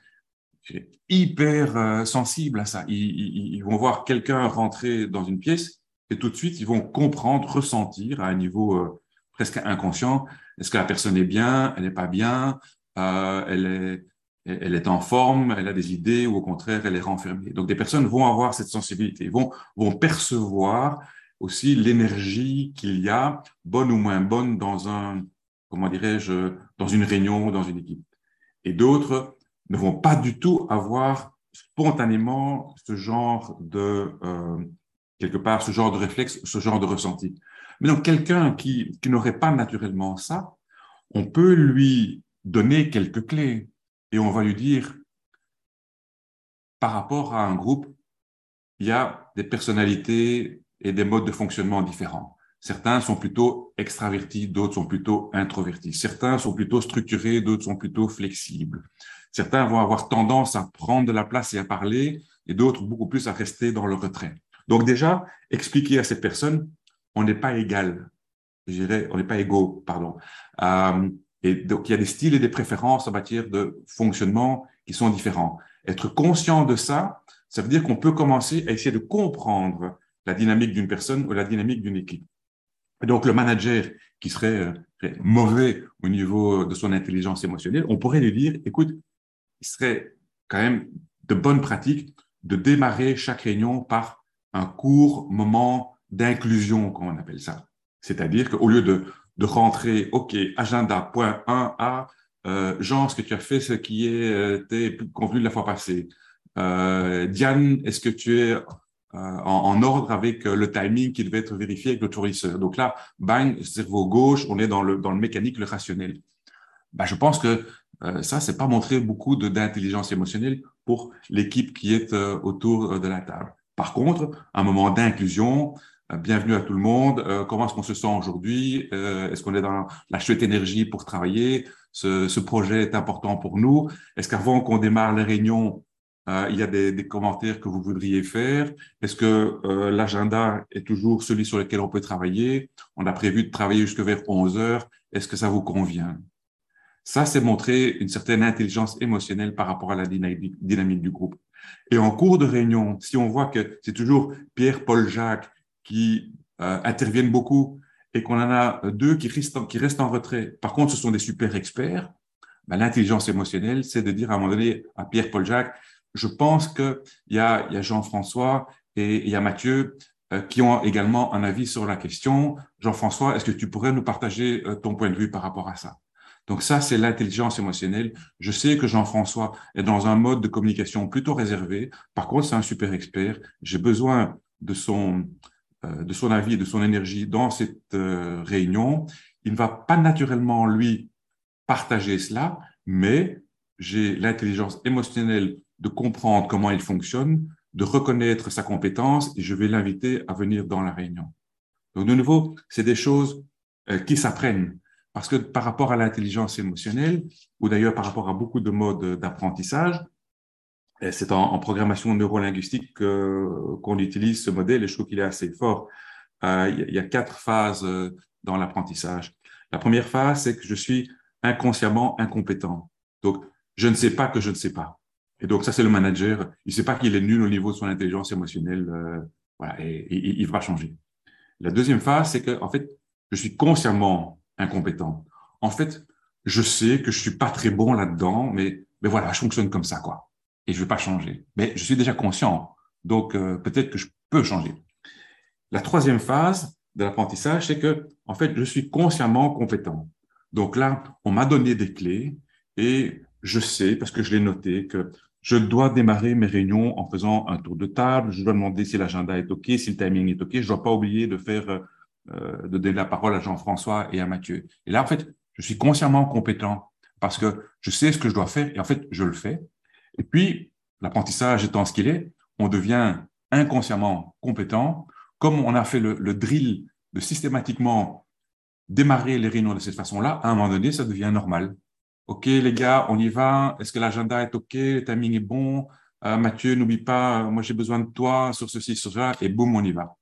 hyper euh, sensibles à ça. Ils, vont voir quelqu'un rentrer dans une pièce et tout de suite, ils vont comprendre, ressentir à un niveau euh, presque inconscient, est-ce que la personne est bien, elle n'est pas bien, euh, elle est elle est en forme, elle a des idées ou au contraire, elle est renfermée. Donc, des personnes vont avoir cette sensibilité, vont, percevoir aussi l'énergie qu'il y a, bonne ou moins bonne, dans un, comment dirais-je, dans une réunion dans une équipe. Et d'autres ne vont pas du tout avoir spontanément ce genre de, euh, quelque part, ce genre de réflexe, ce genre de ressenti. Mais donc, quelqu'un qui, qui n'aurait pas naturellement ça, on peut lui donner quelques clés et on va lui dire, par rapport à un groupe, il y a des personnalités et des modes de fonctionnement différents. Certains sont plutôt extravertis, d'autres sont plutôt introvertis. Certains sont plutôt structurés, d'autres sont plutôt flexibles. Certains vont avoir tendance à prendre de la place et à parler, et d'autres beaucoup plus à rester dans le retrait. Donc déjà, expliquer à ces personnes, on n'est pas égal. Je dirais, on n'est pas égaux, pardon. Et donc, il y a des styles et des préférences en matière de fonctionnement qui sont différents. Être conscient de ça, ça veut dire qu'on peut commencer à essayer de comprendre la dynamique d'une personne ou la dynamique d'une équipe. Et donc, le manager qui serait euh, mauvais au niveau de son intelligence émotionnelle, on pourrait lui dire, écoute, il serait quand même de bonne pratique de démarrer chaque réunion par un court moment d'inclusion, comme on appelle ça. C'est-à-dire qu'au lieu de, de rentrer, OK, agenda, point 1A, euh, Jean, ce que tu as fait, ce qui est euh, convenu la fois passée? Euh, Diane, est-ce que tu es euh, en, ordre avec euh, le timing qui devait être vérifié avec le tourisseur Donc là, bang, cerveau gauche, on est dans le, dans le mécanique, le rationnel. Bah, je pense que euh, ça, c'est pas montrer beaucoup d'intelligence émotionnelle pour l'équipe qui est autour de la table. Par contre, un moment d'inclusion, bienvenue à tout le monde, comment est-ce qu'on se sent aujourd'hui, est-ce qu'on est dans la chouette énergie pour travailler, ce, ce projet est important pour nous, est-ce qu'avant qu'on démarre les réunions, euh, il y a des, des, commentaires que vous voudriez faire? Est-ce que euh, l'agenda est toujours celui sur lequel on peut travailler? On a prévu de travailler jusque vers 11 heures. Est-ce que ça vous convient? Ça, c'est montrer une certaine intelligence émotionnelle par rapport à la dynamique du groupe. Et en cours de réunion, si on voit que c'est toujours Pierre, Paul, Jacques qui euh, interviennent beaucoup et qu'on en a deux qui restent, qui restent en retrait, par contre, ce sont des super experts, ben, l'intelligence émotionnelle, c'est de dire à un moment donné à Pierre, Paul, Jacques, je pense qu'il y a, y a Jean-François et il y a Mathieu euh, qui ont également un avis sur la question. Jean-François, est-ce que tu pourrais nous partager euh, ton point de vue par rapport à ça? Donc ça, c'est l'intelligence émotionnelle. Je sais que Jean-François est dans un mode de communication plutôt réservé. Par contre, c'est un super expert. J'ai besoin de son, euh, de son avis, de son énergie dans cette réunion. Il ne va pas naturellement, lui, partager cela, mais j'ai l'intelligence émotionnelle de comprendre comment il fonctionne, de reconnaître sa compétence et je vais l'inviter à venir dans la réunion. Donc, de nouveau, c'est des choses euh, qui s'apprennent parce que par rapport à l'intelligence émotionnelle ou d'ailleurs par rapport à beaucoup de modes d'apprentissage, c'est en, programmation neurolinguistique qu'on utilise ce modèle et je trouve qu'il est assez fort. Euh, il y a quatre phases euh, dans l'apprentissage. La première phase, c'est que je suis inconsciemment incompétent. Donc, je ne sais pas que je ne sais pas. Et donc, ça, c'est le manager. Il ne sait pas qu'il est nul au niveau de son intelligence émotionnelle. Euh, voilà, et, il va changer. La deuxième phase, c'est que, en fait, je suis consciemment incompétent. En fait, je sais que je suis pas très bon là-dedans, mais, mais voilà, je fonctionne comme ça, quoi. Et je vais pas changer. Mais je suis déjà conscient. Donc, euh, peut-être que je peux changer. La troisième phase de l'apprentissage, c'est que, en fait, je suis consciemment compétent. Donc là, on m'a donné des clés et je sais, parce que je l'ai noté, que je dois démarrer mes réunions en faisant un tour de table. Je dois demander si l'agenda est OK, si le timing est OK. Je dois pas oublier de faire, euh, de donner la parole à Jean-François et à Mathieu. Et là, en fait, je suis consciemment compétent parce que je sais ce que je dois faire et en fait, je le fais. Et puis, l'apprentissage étant ce qu'il est, on devient inconsciemment compétent. Comme on a fait le, drill de systématiquement démarrer les réunions de cette façon-là, à un moment donné, ça devient normal. OK, les gars, on y va. Est-ce que l'agenda est OK? Le timing est bon? Euh, Mathieu, n'oublie pas, moi j'ai besoin de toi sur ceci, sur cela, et boum, on y va.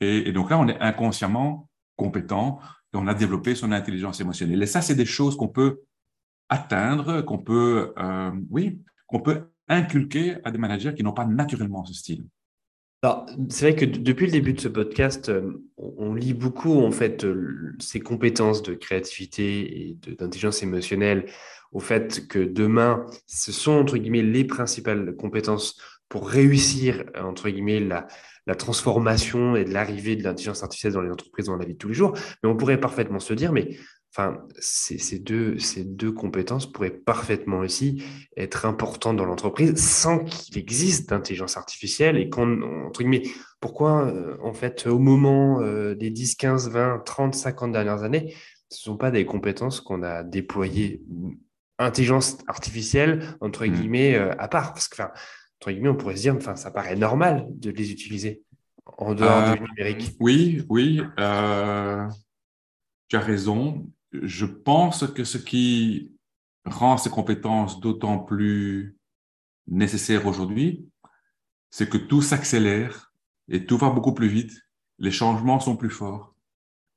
Et, donc là, on est inconsciemment compétent et on a développé son intelligence émotionnelle. Et ça, c'est des choses qu'on peut atteindre, qu'on peut, euh, oui, qu'on peut inculquer à des managers qui n'ont pas naturellement ce style. C'est vrai que depuis le début de ce podcast, euh, on lit beaucoup en fait euh, ces compétences de créativité et d'intelligence émotionnelle au fait que demain, ce sont entre guillemets les principales compétences pour réussir entre guillemets la, transformation et l'arrivée de l'intelligence artificielle dans les entreprises dans la vie de tous les jours. Mais on pourrait parfaitement se dire, mais Enfin, ces, deux, ces deux compétences pourraient parfaitement aussi être importantes dans l'entreprise sans qu'il existe d'intelligence artificielle et qu'on, entre guillemets, pourquoi, euh, en fait, au moment euh, des 10, 15, 20, 30, 50 dernières années, ce ne sont pas des compétences qu'on a déployées intelligence artificielle, entre mmh. guillemets, euh, à part. Parce que, entre guillemets, on pourrait se dire, enfin, ça paraît normal de les utiliser en dehors du numérique. Oui, oui. tu as raison je pense que ce qui rend ces compétences d'autant plus nécessaires aujourd'hui, c'est que tout s'accélère et tout va beaucoup plus vite. Les changements sont plus forts.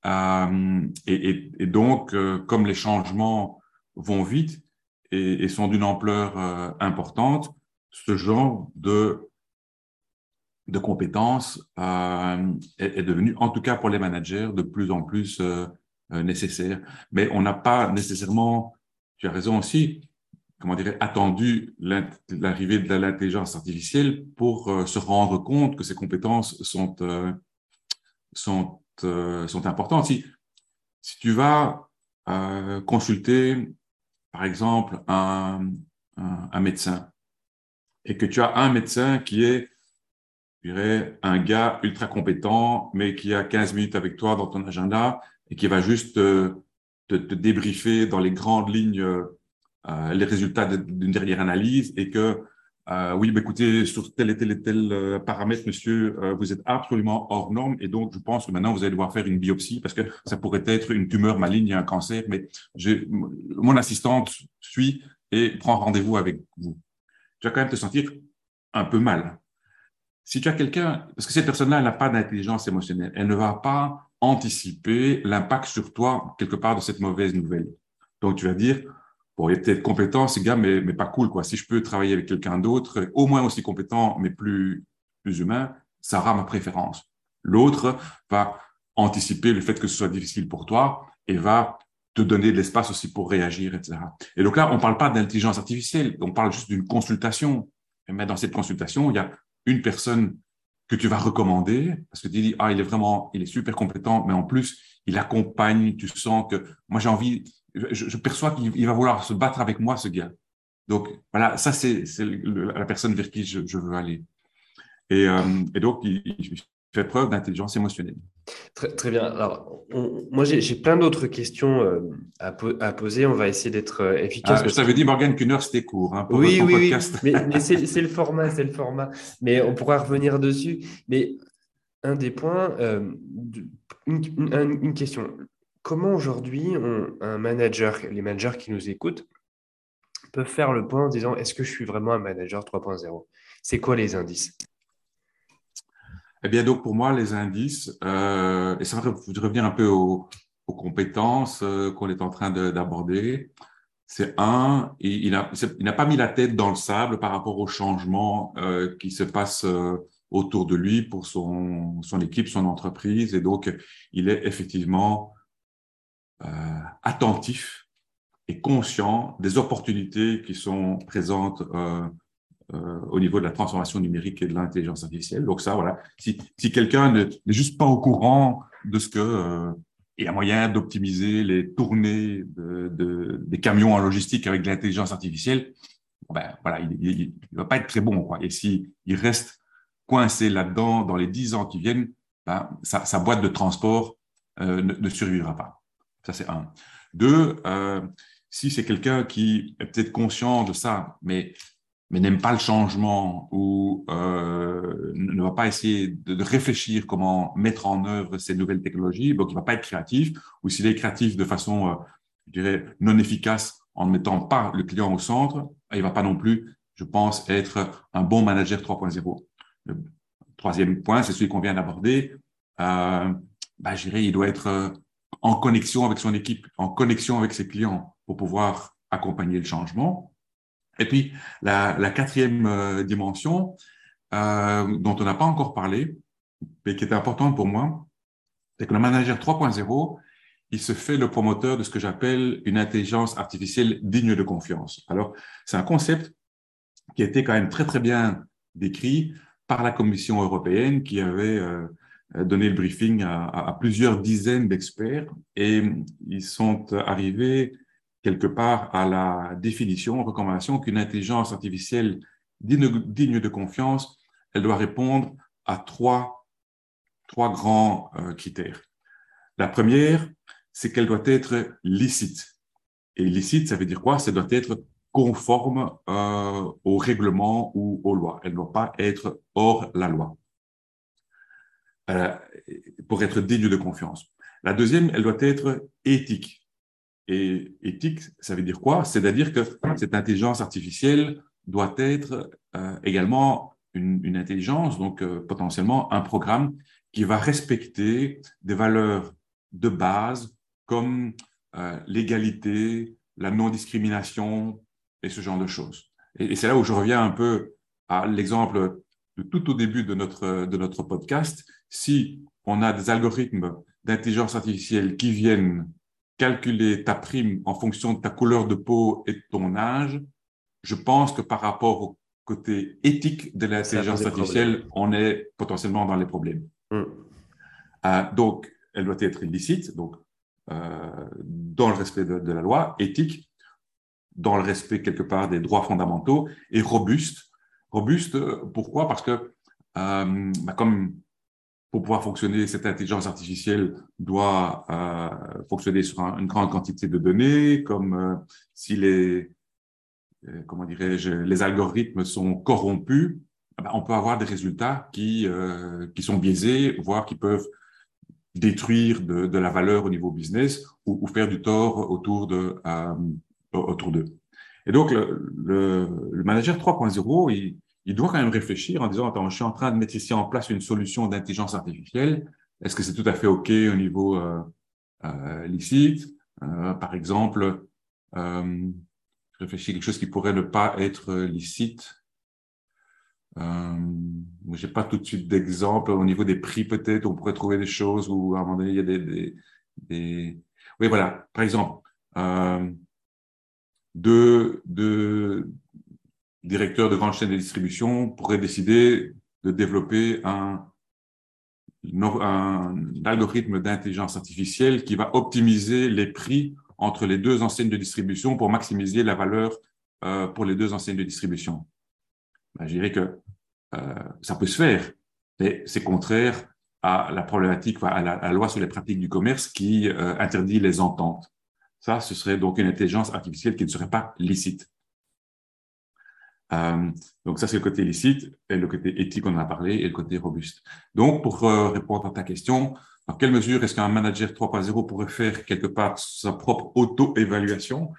Euh, et, donc, euh, comme les changements vont vite et, sont d'une ampleur euh, importante, ce genre de, de compétences est, devenu, en tout cas pour les managers, de plus en plus nécessaire. Mais on n'a pas nécessairement, tu as raison aussi, comment dirais attendu l'arrivée de l'intelligence artificielle pour euh, se rendre compte que ces compétences sont, euh, sont, euh, sont importantes. Si, si tu vas consulter, par exemple, un, un, un, médecin et que tu as un médecin qui est, je dirais, un gars ultra compétent, mais qui a 15 minutes avec toi dans ton agenda et qui va juste te, te, débriefer dans les grandes lignes euh, les résultats d'une dernière analyse et que euh, oui, bah, écoutez, sur tel et tel et tel euh, paramètre, monsieur, euh, vous êtes absolument hors norme et donc je pense que maintenant vous allez devoir faire une biopsie parce que ça pourrait être une tumeur maligne, un cancer, mais mon assistante suit et prend rendez-vous avec vous. Tu vas quand même te sentir un peu mal. Si tu as quelqu'un, parce que cette personne-là, elle n'a pas d'intelligence émotionnelle, elle ne va pas anticiper l'impact sur toi quelque part de cette mauvaise nouvelle. Donc tu vas dire, Bon, il est peut-être compétent, ce gars, mais, mais pas cool, quoi. Si je peux travailler avec quelqu'un d'autre, au moins aussi compétent, mais plus, plus humain, ça aura ma préférence. L'autre va anticiper le fait que ce soit difficile pour toi et va te donner de l'espace aussi pour réagir, etc. Et donc là, on ne parle pas d'intelligence artificielle, on parle juste d'une consultation. Mais dans cette consultation, il y a une personne que tu vas recommander parce que tu dis, ah, il est vraiment, il est super compétent, mais en plus, il accompagne, tu sens que moi j'ai envie, je, perçois qu'il va vouloir se battre avec moi, ce gars. Donc voilà, ça c'est la personne vers qui je, veux aller. Et, euh, et donc, il, fait preuve d'intelligence émotionnelle. Très, très, bien. Alors, moi, j'ai plein d'autres questions euh, à, à, poser. On va essayer d'être euh, efficace. Ah, je t'avais dit, Morgane, qu'une heure, c'était court. Hein, pour oui, oui, podcast. oui. Mais, mais c'est le format, c'est le format. Mais on pourra revenir dessus. Mais un des points, euh, une, une, question. Comment aujourd'hui un manager, les managers qui nous écoutent, peuvent faire le point en disant est-ce que je suis vraiment un manager 3.0 C'est quoi les indices? Eh bien, donc pour moi, les indices, euh, et ça va revenir un peu aux, compétences euh, qu'on est en train d'aborder. C'est un, il n'a pas mis la tête dans le sable par rapport aux changements euh, qui se passent autour de lui pour son, son équipe, son entreprise. Et donc, il est effectivement euh, attentif et conscient des opportunités qui sont présentes euh, euh, au niveau de la transformation numérique et de l'intelligence artificielle. Donc ça, voilà, si, si quelqu'un n'est juste pas au courant de ce que euh, il y a moyen d'optimiser les tournées de, de, des camions en logistique avec de l'intelligence artificielle, ben voilà, il, ne va pas être très bon. Quoi. Et si il reste coincé là-dedans dans les dix ans qui viennent, ben, sa, sa, boîte de transport euh, ne, survivra pas. Ça, c'est un. Deux, euh, si c'est quelqu'un qui est peut-être conscient de ça, mais, mais n'aime pas le changement ou euh, ne va pas essayer de, de, réfléchir comment mettre en œuvre ces nouvelles technologies, donc il ne va pas être créatif, ou s'il est créatif de façon, euh, je dirais, non efficace en ne mettant pas le client au centre, il ne va pas non plus, je pense, être un bon manager 3.0. Le troisième point, c'est celui qu'on vient d'aborder. Euh, bah, je dirais, il doit être euh, en connexion avec son équipe, en connexion avec ses clients pour pouvoir accompagner le changement. Et puis, la, quatrième euh, dimension, euh, dont on n'a pas encore parlé, mais qui est importante pour moi, c'est que le manager 3.0, il se fait le promoteur de ce que j'appelle une intelligence artificielle digne de confiance. Alors, c'est un concept qui a été quand même très, très bien décrit par la Commission européenne qui avait euh, donné le briefing à plusieurs dizaines d'experts et ils sont arrivés quelque part à la définition, recommandation qu'une intelligence artificielle digne, de confiance, elle doit répondre à trois, trois grands euh, critères. La première, c'est qu'elle doit être licite. Et licite, ça veut dire quoi? Ça doit être conforme euh, aux règlements ou aux lois. Elle ne doit pas être hors la loi euh, pour être digne de confiance. La deuxième, elle doit être éthique. Et éthique, ça veut dire quoi? C'est-à-dire que cette intelligence artificielle doit être euh, également une, intelligence, donc euh, potentiellement un programme qui va respecter des valeurs de base comme euh, l'égalité, la non-discrimination, et ce genre de choses. Et, c'est là où je reviens un peu à l'exemple de tout au début de notre, de notre podcast. Si on a des algorithmes d'intelligence artificielle qui viennent calculer ta prime en fonction de ta couleur de peau et de ton âge, je pense que par rapport au côté éthique de l'intelligence artificielle, on est potentiellement dans les problèmes. Hmm. Euh, donc, elle doit être illicite, donc euh, dans le respect de, la loi, éthique, dans le respect quelque part des droits fondamentaux, et robuste. Robuste, pourquoi? Parce que euh, bah, comme pour pouvoir fonctionner, cette intelligence artificielle doit euh, fonctionner sur une grande quantité de données, comme euh, si les, euh, comment dirais-je, les algorithmes sont corrompus, eh ben, on peut avoir des résultats qui, euh, qui sont biaisés, voire qui peuvent détruire de, de la valeur au niveau business ou, ou faire du tort autour de euh, autour d'eux. Et donc le, le, le manager 3.0, il, il doit quand même réfléchir en disant, attends, je suis en train de mettre ici en place une solution d'intelligence artificielle. Est-ce que c'est tout à fait OK au niveau euh, euh, licite? Euh, Par exemple, euh, je réfléchis à quelque chose qui pourrait ne pas être licite. Euh, j'ai pas tout de suite d'exemple. Au niveau des prix, peut-être, on pourrait trouver des choses où, à un moment donné, il y a des... des, des... Oui, voilà. Par exemple, euh, de, de, directeur de grande chaîne de distribution pourrait décider de développer un, un algorithme d'intelligence artificielle qui va optimiser les prix entre les deux enseignes de distribution pour maximiser la valeur euh, pour les deux enseignes de distribution. Ben, je dirais que euh, ça peut se faire, mais c'est contraire à la problématique, à la, loi sur les pratiques du commerce qui euh, interdit les ententes. Ça, ce serait donc une intelligence artificielle qui ne serait pas licite. Euh, donc ça, c'est le côté licite, et le côté éthique, on en a parlé, et le côté robuste. Donc, pour euh, répondre à ta question, dans quelle mesure est-ce qu'un manager 3.0 pourrait faire quelque part sa propre auto-évaluation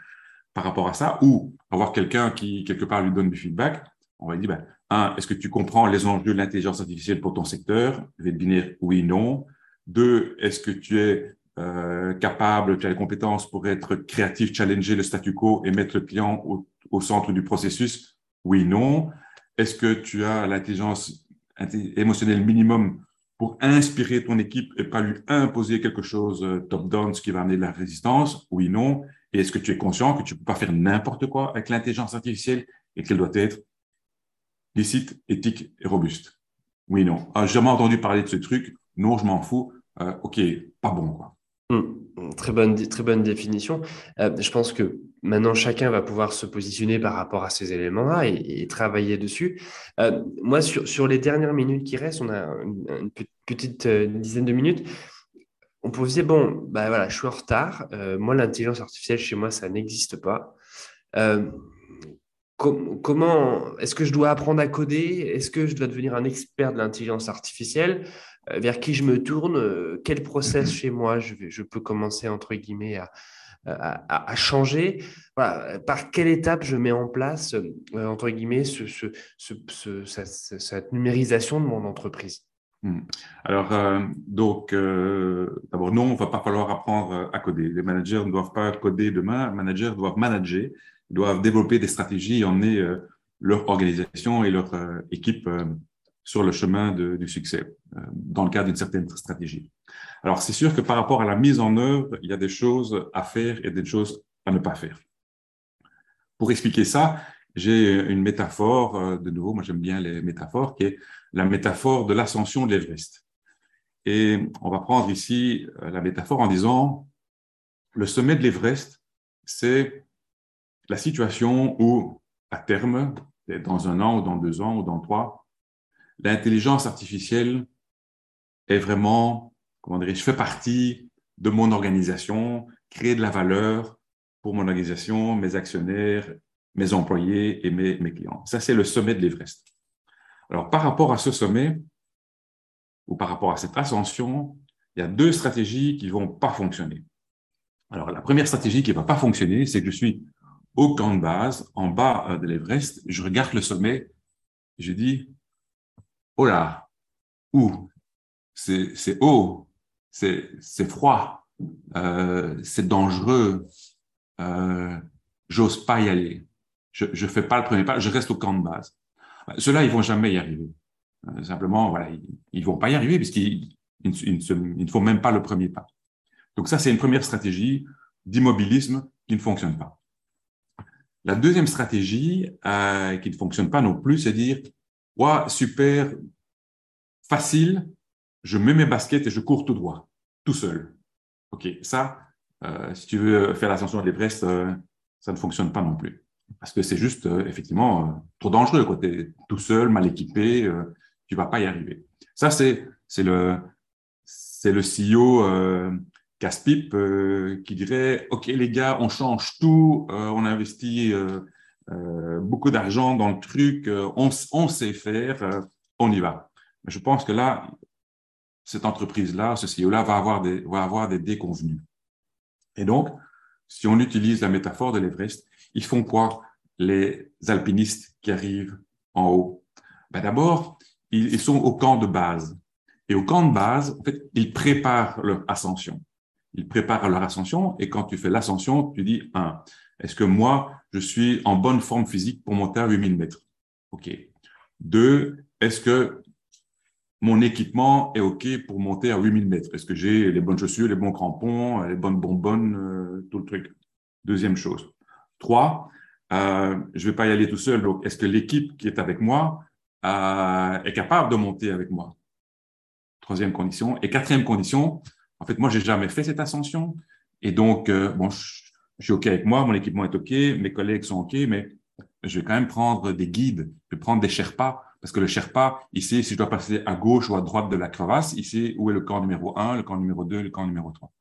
par rapport à ça, ou avoir quelqu'un qui, quelque part, lui donne du feedback? On va dire, ben, un, est-ce que tu comprends les enjeux de l'intelligence artificielle pour ton secteur? Je oui, non. Deux, est-ce que tu es euh, capable, tu as les compétences pour être créatif, challenger le statu quo et mettre le client au centre du processus oui, non. Est-ce que tu as l'intelligence émotionnelle minimum pour inspirer ton équipe et pas lui imposer quelque chose euh, top-down, ce qui va amener de la résistance? Oui, non. Et est-ce que tu es conscient que tu peux pas faire n'importe quoi avec l'intelligence artificielle et qu'elle doit être licite, éthique et robuste? Oui, non. Ah, j'ai jamais entendu parler de ce truc. Non, je m'en fous. Euh, ok, pas bon, quoi. Hmm. très, bonne, très bonne définition. Euh, je pense que maintenant, chacun va pouvoir se positionner par rapport à ces éléments-là et, travailler dessus. Euh, moi, sur, les dernières minutes qui restent, on a une, petite euh, dizaine de minutes. On peut se dire, bon, bah voilà, je suis en retard. moi, l'intelligence artificielle, chez moi, ça n'existe pas. comment est-ce que je dois apprendre à coder? Est-ce que je dois devenir un expert de l'intelligence artificielle? Vers qui je me tourne, euh, quel process mhm. chez moi je, je peux commencer entre guillemets à, à, à, changer voilà, Par quelle étape je mets en place, euh, entre guillemets, ce, ce, ce, cette, numérisation de mon entreprise? Hmm. Alors, donc, d'abord, non, on va pas falloir apprendre à coder. Les managers ne doivent pas coder demain. Les managers doivent manager, doivent développer des stratégies et emmener leur organisation et leur équipe sur le chemin du succès, euh, dans le cadre d'une certaine stratégie. Alors, c'est sûr que par rapport à la mise en œuvre, il y a des choses à faire et des choses à ne pas faire. Pour expliquer ça, j'ai une métaphore, euh, de nouveau, moi j'aime bien les métaphores, qui est la métaphore de l'ascension de l'Everest. Et on va prendre ici euh, la métaphore en disant, le sommet de l'Everest, c'est la situation où, à terme, dans un an ou dans deux ans ou dans trois, l'intelligence artificielle est vraiment, comment dirais je fais partie de mon organisation, créer de la valeur pour mon organisation, mes actionnaires, mes employés et mes, clients. Ça, c'est le sommet de l'Everest. Alors, par rapport à ce sommet, ou par rapport à cette ascension, il y a deux stratégies qui vont pas fonctionner. Alors, la première stratégie qui ne va pas fonctionner, c'est que je suis au camp de base, en bas de l'Everest, je regarde le sommet, et je dis, oh là, ou c'est haut, c'est froid, euh, c'est dangereux, euh, j'ose pas y aller, je ne fais pas le premier pas, je reste au camp de base. Ceux-là, ils vont jamais y arriver. Euh, simplement, voilà, ils, ne vont pas y arriver puisqu'ils ne font même pas le premier pas. Donc ça, c'est une première stratégie d'immobilisme qui ne fonctionne pas. La deuxième stratégie euh, qui ne fonctionne pas non plus, c'est dire, ouais, super, facile, je mets mes baskets et je cours tout droit, tout seul. OK, ça, euh, si tu veux faire l'ascension de l'Everest, euh, ça ne fonctionne pas non plus. Parce que c'est juste, euh, effectivement, euh, trop dangereux. Tu es tout seul, mal équipé, tu vas pas y arriver. Ça, c'est le, c'est le CEO casse-pipe qui dirait, OK, les gars, on change tout, on investit beaucoup d'argent dans le truc, on, on sait faire, on y va. Je pense que là, cette entreprise-là, ce CEO-là va avoir des, va avoir des déconvenus. Et donc, si on utilise la métaphore de l'Everest, ils font quoi les alpinistes qui arrivent en haut? Ben D'abord, ils, sont au camp de base. Et au camp de base, en fait, ils préparent leur ascension. Ils préparent leur ascension et quand tu fais l'ascension, tu dis, un, est-ce que moi, je suis en bonne forme physique pour monter à 8000 mètres OK. Deux, est-ce que mon équipement est OK pour monter à 8000 mètres? Est-ce que j'ai les bonnes chaussures, les bons crampons, les bonnes bonbonnes, euh, tout le truc? Deuxième chose. Trois, euh, je vais pas y aller tout seul. Donc, est-ce que l'équipe qui est avec moi euh, est capable de monter avec moi? Troisième condition. Et quatrième condition, en fait, moi, j'ai jamais fait cette ascension. Et donc, euh, bon, je, je, suis OK avec moi, mon équipement est OK, mes collègues sont OK, mais je vais quand même prendre des guides, je vais prendre des Sherpas, parce que le Sherpa, il sait si je dois passer à gauche ou à droite de la crevasse, il sait où est le camp numéro 1, le camp numéro 2, le camp numéro 3.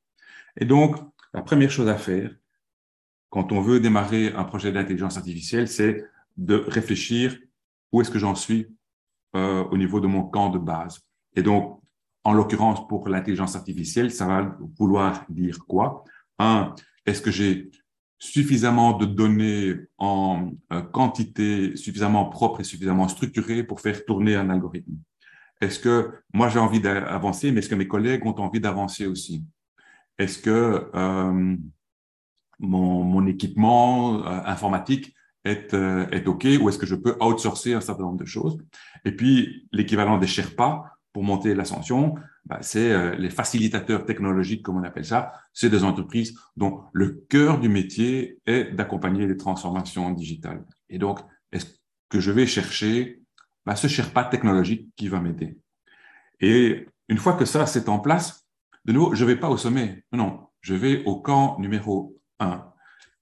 Et donc, la première chose à faire, quand on veut démarrer un projet d'intelligence artificielle, c'est de réfléchir où est-ce que j'en suis euh, au niveau de mon camp de base. Et donc, en l'occurrence, pour l'intelligence artificielle, ça va vouloir dire quoi? Un, est-ce que j'ai suffisamment de données en euh, quantité suffisamment propre et suffisamment structurée pour faire tourner un algorithme? Est-ce que moi j'ai envie d'avancer, mais est-ce que mes collègues ont envie d'avancer aussi? Est-ce que euh, mon, équipement euh, informatique est, est OK ou est-ce que je peux outsourcer un certain nombre de choses? Et puis, l'équivalent des Sherpas pour monter l'ascension, bah, c'est euh, les facilitateurs technologiques, comme on appelle ça. C'est des entreprises dont le cœur du métier est d'accompagner les transformations digitales. Et donc, est-ce que je vais chercher bah, ce Sherpa technologique qui va m'aider? Et une fois que ça, c'est en place, de nouveau, je vais pas au sommet. Non, je vais au camp numéro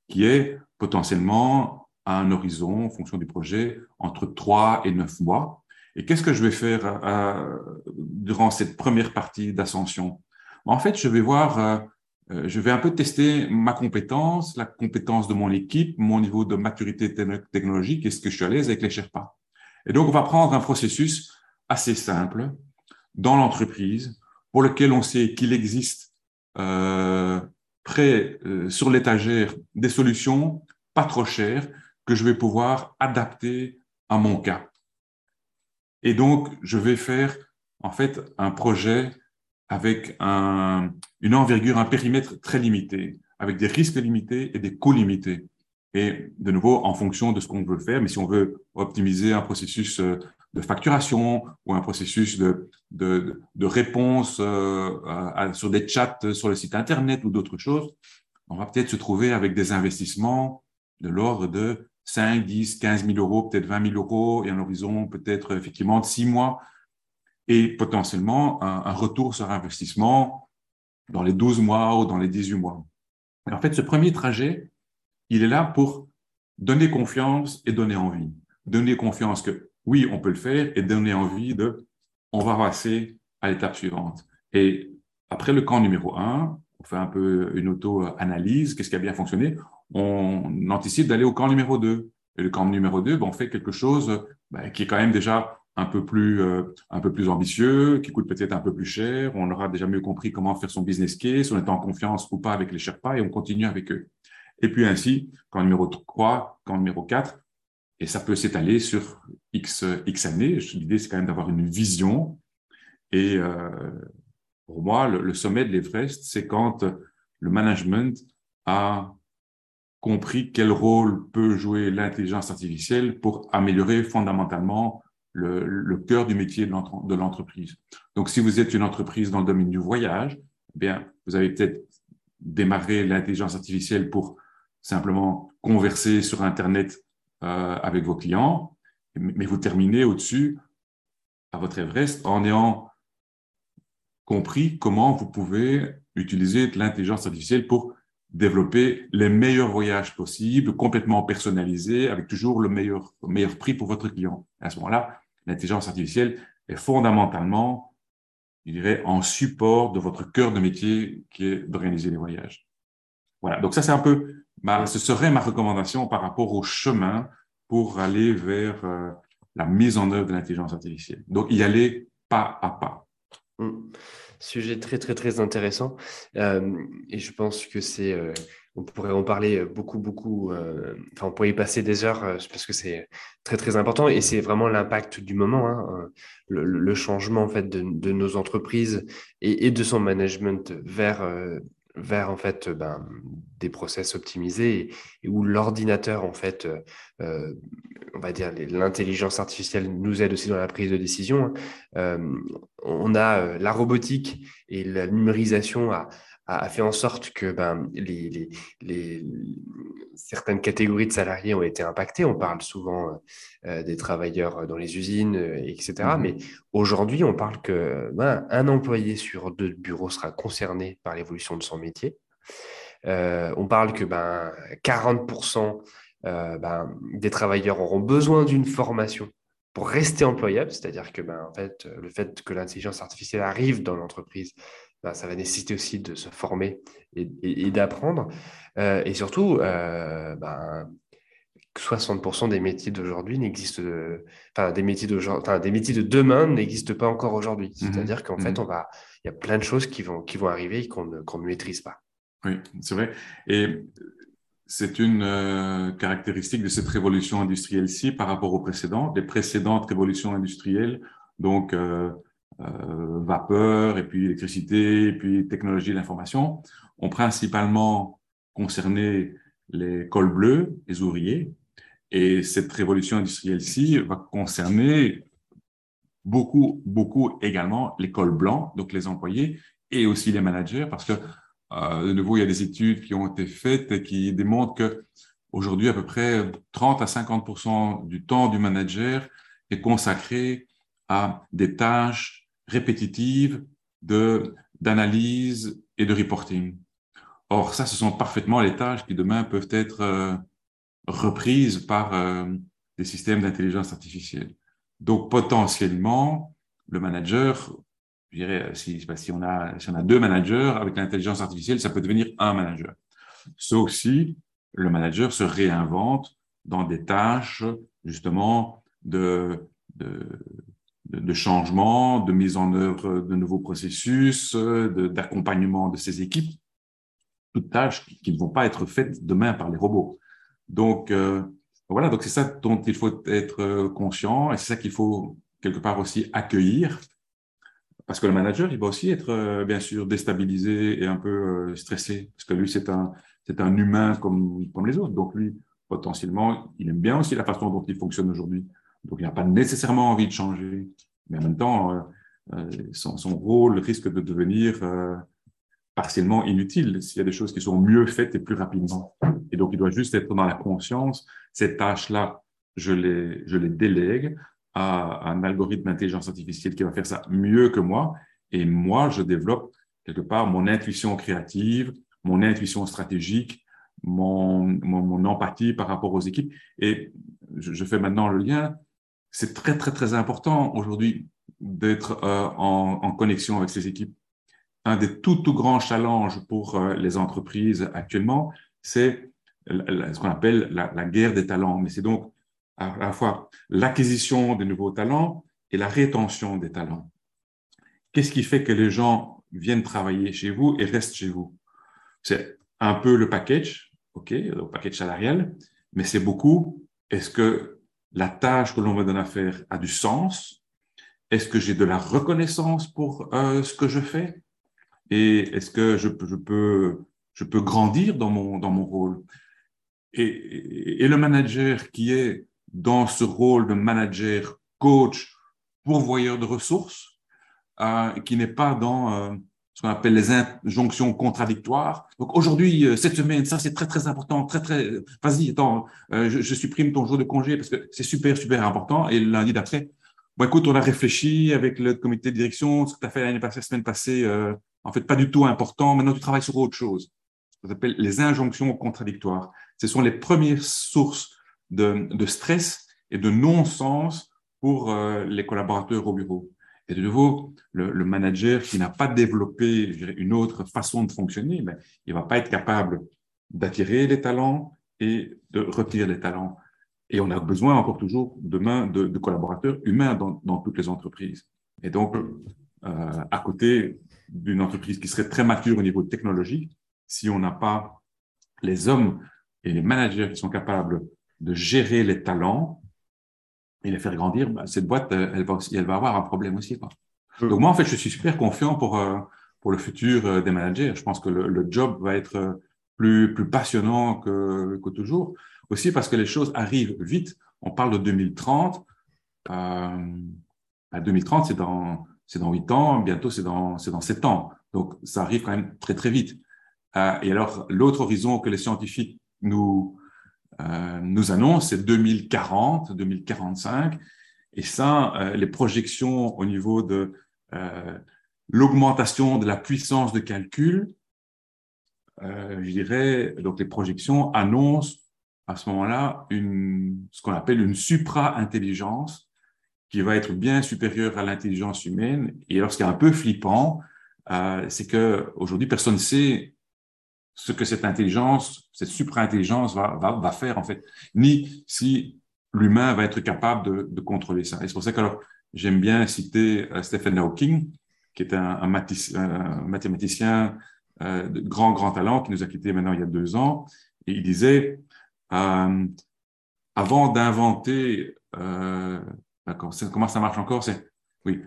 qui est potentiellement à un horizon, en fonction du projet, entre 3 et 9 mois. Et qu'est-ce que je vais faire euh, durant cette première partie d'ascension? En fait, je vais voir, euh, euh, je vais un peu tester ma compétence, la compétence de mon équipe, mon niveau de maturité technologique, est-ce que je suis à l'aise avec les Sherpas. Et donc, on va prendre un processus assez simple dans l'entreprise pour lequel on sait qu'il existe euh, prêt euh, sur l'étagère des solutions pas trop chères que je vais pouvoir adapter à mon cas. Et donc, je vais faire en fait un projet avec un, une envergure, un périmètre très limité, avec des risques limités et des coûts limités. Et de nouveau, en fonction de ce qu'on veut faire, mais si on veut optimiser un processus euh, de facturation ou un processus de, de, de réponse euh, sur des chats sur le site Internet ou d'autres choses, on va peut-être se trouver avec des investissements de l'ordre de 5, 10, 15 000 euros, peut-être 20 000 euros et un horizon peut-être effectivement de 6 mois et potentiellement un, retour sur investissement dans les 12 mois ou dans les 18 mois. Et en fait, ce premier trajet, il est là pour donner confiance et donner envie. Donner confiance que oui, on peut le faire et donner envie de, on va passer à l'étape suivante. Et après le camp numéro un, on fait un peu une auto-analyse, qu'est-ce qui a bien fonctionné, on anticipe d'aller au camp numéro 2. Et le camp numéro 2, ben, on fait quelque chose ben, qui est quand même déjà un peu plus euh, un peu plus ambitieux, qui coûte peut-être un peu plus cher. On aura déjà mieux compris comment faire son business case, on est en confiance ou pas avec les Sherpas et on continue avec eux. Et puis ainsi, camp numéro 3, camp numéro 4, et ça peut s'étaler sur X, X années. L'idée, c'est quand même d'avoir une vision. Et euh, pour moi, le, le sommet de l'Everest, c'est quand le management a compris quel rôle peut jouer l'intelligence artificielle pour améliorer fondamentalement le, cœur du métier de l'entreprise. Donc, si vous êtes une entreprise dans le domaine du voyage, eh bien, vous avez peut-être démarré l'intelligence artificielle pour simplement converser sur Internet euh, avec vos clients, mais vous terminez au-dessus à votre Everest en ayant compris comment vous pouvez utiliser l'intelligence artificielle pour développer les meilleurs voyages possibles, complètement personnalisés, avec toujours le meilleur, le meilleur prix pour votre client. À ce moment-là, l'intelligence artificielle est fondamentalement, je dirais, en support de votre cœur de métier qui est d'organiser les voyages. Voilà. Donc ça, c'est un peu, ma, ce serait ma recommandation par rapport au chemin pour aller vers euh, la mise en œuvre de l'intelligence artificielle. Donc y aller pas à pas. Mmh. Sujet très, très, très intéressant. Euh, et je pense que c'est. Euh, on pourrait en parler beaucoup, beaucoup. Euh, enfin, on pourrait y passer des heures parce que c'est très, très important. Et c'est vraiment l'impact du moment, hein, le, le, changement en fait de, de nos entreprises et, et, de son management vers vers en fait ben, des process optimisés et, où l'ordinateur en fait euh, on va dire l'intelligence artificielle nous aide aussi dans la prise de décision hein. euh, on a euh, la robotique et la numérisation à, a, fait en sorte que ben, les, les, les, certaines catégories de salariés ont été impactées. On parle souvent euh, des travailleurs dans les usines, euh, etc. Mm-hmm. Mais aujourd'hui, on parle que ben, un employé sur deux bureaux sera concerné par l'évolution de son métier. Euh, on parle que ben, 40% ben, des travailleurs auront besoin d'une formation pour rester employable, c'est-à-dire que ben, en fait, le fait que l'intelligence artificielle arrive dans l'entreprise bah, ça va nécessiter aussi de se former et, d'apprendre. Euh, et surtout, euh, bah, 60% des métiers d'aujourd'hui n'existent, enfin des métiers enfin, des métiers de demain n'existent pas encore aujourd'hui. Mmh C'est-à-dire qu'en fait, mmh on va, il y a plein de choses qui vont, qui vont arriver et qu'on ne, qu'on ne maîtrise pas. Oui, c'est vrai. Et c'est une euh, caractéristique de cette révolution industrielle-ci par rapport aux précédentes. Les précédentes révolutions industrielles, donc euh, euh, vapeur, et puis électricité, et puis technologie de l'information, ont principalement concerné les cols bleus, les ouvriers. Et cette révolution industrielle-ci va concerner beaucoup, beaucoup également les cols blancs, donc les employés, et aussi les managers, parce que, euh, de nouveau, il y a des études qui ont été faites et qui démontrent que aujourd'hui, à peu près 30 à 50% du temps du manager est consacré à des tâches répétitive d'analyse et de reporting. Or, ça, ce sont parfaitement les tâches qui demain peuvent être euh, reprises par euh, des systèmes d'intelligence artificielle. Donc, potentiellement, le manager, je dirais, si, si, on a, si on a deux managers avec l'intelligence artificielle, ça peut devenir un manager. Sauf si le manager se réinvente dans des tâches, justement, de, de, de, changement, de mise en œuvre de nouveaux processus, d'accompagnement de, ces équipes, toutes tâches qui ne vont pas être faites demain par les robots. Donc, euh, voilà, donc c'est ça dont il faut être euh, conscient et c'est ça qu'il faut quelque part aussi accueillir. Parce que le manager, il va aussi être euh, bien sûr déstabilisé et un peu stressé, parce que lui, c'est un, c'est un humain comme, comme les autres. Donc lui, potentiellement, il aime bien aussi la façon dont il fonctionne aujourd'hui. Donc, il n'a pas nécessairement envie de changer. Mais en même temps, euh, euh, son, son, rôle risque de devenir euh, partiellement inutile s'il y a des choses qui sont mieux faites et plus rapidement. Et donc, il doit juste être dans la conscience, cette tâche-là, je les, je les délègue à, un algorithme d'intelligence artificielle qui va faire ça mieux que moi. Et moi, je développe quelque part mon intuition créative, mon intuition stratégique, mon, mon, mon empathie par rapport aux équipes. Et je, je fais maintenant le lien c'est très, très, très important aujourd'hui d'être euh, en, en, connexion avec ces équipes. Un des tout, tout grands challenges pour euh, les entreprises actuellement, c'est ce qu'on appelle la, la, guerre des talents. Mais c'est donc à la fois l'acquisition des nouveaux talents et la rétention des talents. Qu'est-ce qui fait que les gens viennent travailler chez vous et restent chez vous? C'est un peu le package, OK, le package salarial, mais c'est beaucoup, est-ce que la tâche que l'on me donne à faire a du sens. Est-ce que j'ai de la reconnaissance pour euh, ce que je fais? Et est-ce que je, peux, grandir dans mon, rôle? Et, et, le manager qui est dans ce rôle de manager, coach, pourvoyeur de ressources, euh, qui n'est pas dans euh, ce qu'on appelle les injonctions contradictoires. Donc aujourd'hui, euh, cette semaine, ça c'est très très important, très très. Vas-y, attends, euh, je, supprime ton jour de congé parce que c'est super super important. Et lundi d'après, bon écoute, on a réfléchi avec le comité de direction, ce que tu as fait la semaine passée, euh, en fait pas du tout important. Maintenant tu travailles sur autre chose. Ça s'appelle les injonctions contradictoires. Ce sont les premières sources de, stress et de non-sens pour euh, les collaborateurs au bureau. Et de nouveau, le, manager qui n'a pas développé une autre façon de fonctionner, ben, il va pas être capable d'attirer les talents et de retirer les talents. Et on a besoin encore toujours demain de, de collaborateurs humains dans, dans, toutes les entreprises. Et donc, euh, à côté d'une entreprise qui serait très mature au niveau technologique, si on n'a pas les hommes et les managers qui sont capables de gérer les talents, et les faire grandir, bah, cette boîte, euh, elle va, aussi, elle va avoir un problème aussi. Quoi. Mm. Donc moi, en fait, je suis super confiant pour, euh, pour le futur euh, des managers. Je pense que le, le job va être plus, plus passionnant que, que, toujours. Aussi parce que les choses arrivent vite. On parle de 2030. Euh, à 2030, c'est dans, c'est dans 8 ans. Bientôt, c'est dans, c'est dans 7 ans. Donc, ça arrive quand même très, très vite. Euh, et alors, l'autre horizon que les scientifiques nous, euh, nous annonce, c'est 2040, 2045. Et ça, euh, les projections au niveau de euh, l'augmentation de la puissance de calcul, euh, je dirais, donc les projections annoncent à ce moment-là une, ce qu'on appelle une supra-intelligence qui va être bien supérieure à l'intelligence humaine. Et alors, ce qui est un peu flippant, euh, c'est que aujourd'hui, personne ne sait ce que cette intelligence, cette supra-intelligence va, faire en fait, ni si l'humain va être capable de, contrôler ça. Et c'est pour ça que j'aime bien citer euh, Stephen Hawking, qui est un mathématicien euh, de grand grand talent qui nous a quittés maintenant il y a deux ans, et il disait euh, avant d'inventer, euh, comment ça marche encore, c'est oui,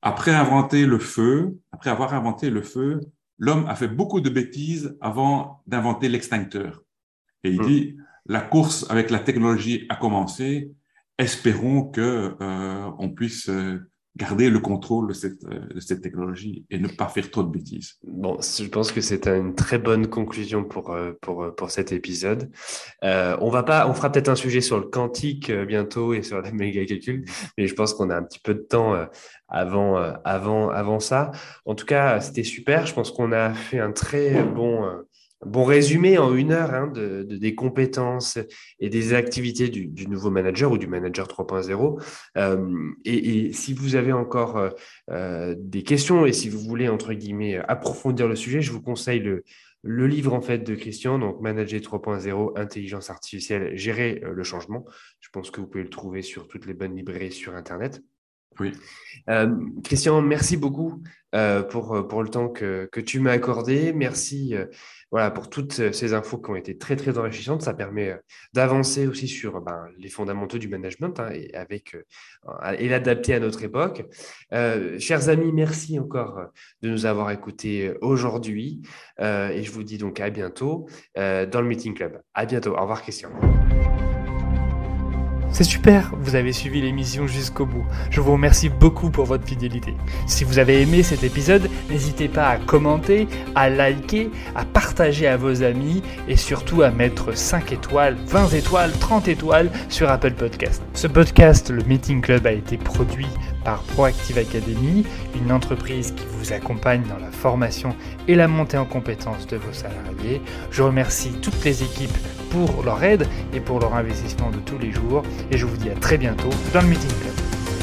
après inventer le feu, après avoir inventé le feu, l'homme a fait beaucoup de bêtises avant d'inventer l'extincteur. Et il mmh. dit, la course avec la technologie a commencé, espérons que euh, on puisse euh, garder le contrôle de cette, euh, technologie et ne pas faire trop de bêtises. Bon, je pense que c'est une très bonne conclusion pour, euh, pour, pour cet épisode. Euh, on va pas, on fera peut-être un sujet sur le quantique bientôt et sur la méga calcul, mais je pense qu'on a un petit peu de temps avant, avant, avant ça. En tout cas, c'était super. Je pense qu'on a fait un très bon bon résumé en une heure hein, de, de, des compétences et des activités du, du nouveau manager ou du manager 3.0. Euh, et, et, si vous avez encore euh, euh, des questions et si vous voulez, entre guillemets, approfondir le sujet, je vous conseille le, le livre en fait de Christian, donc Manager 3.0, intelligence artificielle, gérer euh, le changement. Je pense que vous pouvez le trouver sur toutes les bonnes librairies sur Internet. Oui. Euh, Christian, merci beaucoup euh, pour, pour le temps que, que tu m'as accordé. Merci voilà, pour toutes ces infos qui ont été très, très enrichissantes. Ça permet euh, d'avancer aussi sur ben, les fondamentaux du management hein, et, euh, et l'adapter à notre époque. Euh, chers amis, merci encore de nous avoir écoutés aujourd'hui. et je vous dis donc à bientôt dans le Meeting Club. À bientôt. Au revoir, Christian. C'est super, vous avez suivi l'émission jusqu'au bout. Je vous remercie beaucoup pour votre fidélité. Si vous avez aimé cet épisode, n'hésitez pas à commenter, à liker, à partager à vos amis et surtout à mettre 5 étoiles, 20 étoiles, 30 étoiles sur Apple Podcast. Ce podcast, le Meeting Club, a été produit par Proactive Academy, une entreprise qui vous accompagne dans la formation et la montée en compétences de vos salariés. Je remercie toutes les équipes pour leur aide et pour leur investissement de tous les jours et je vous dis à très bientôt dans le Meeting Club.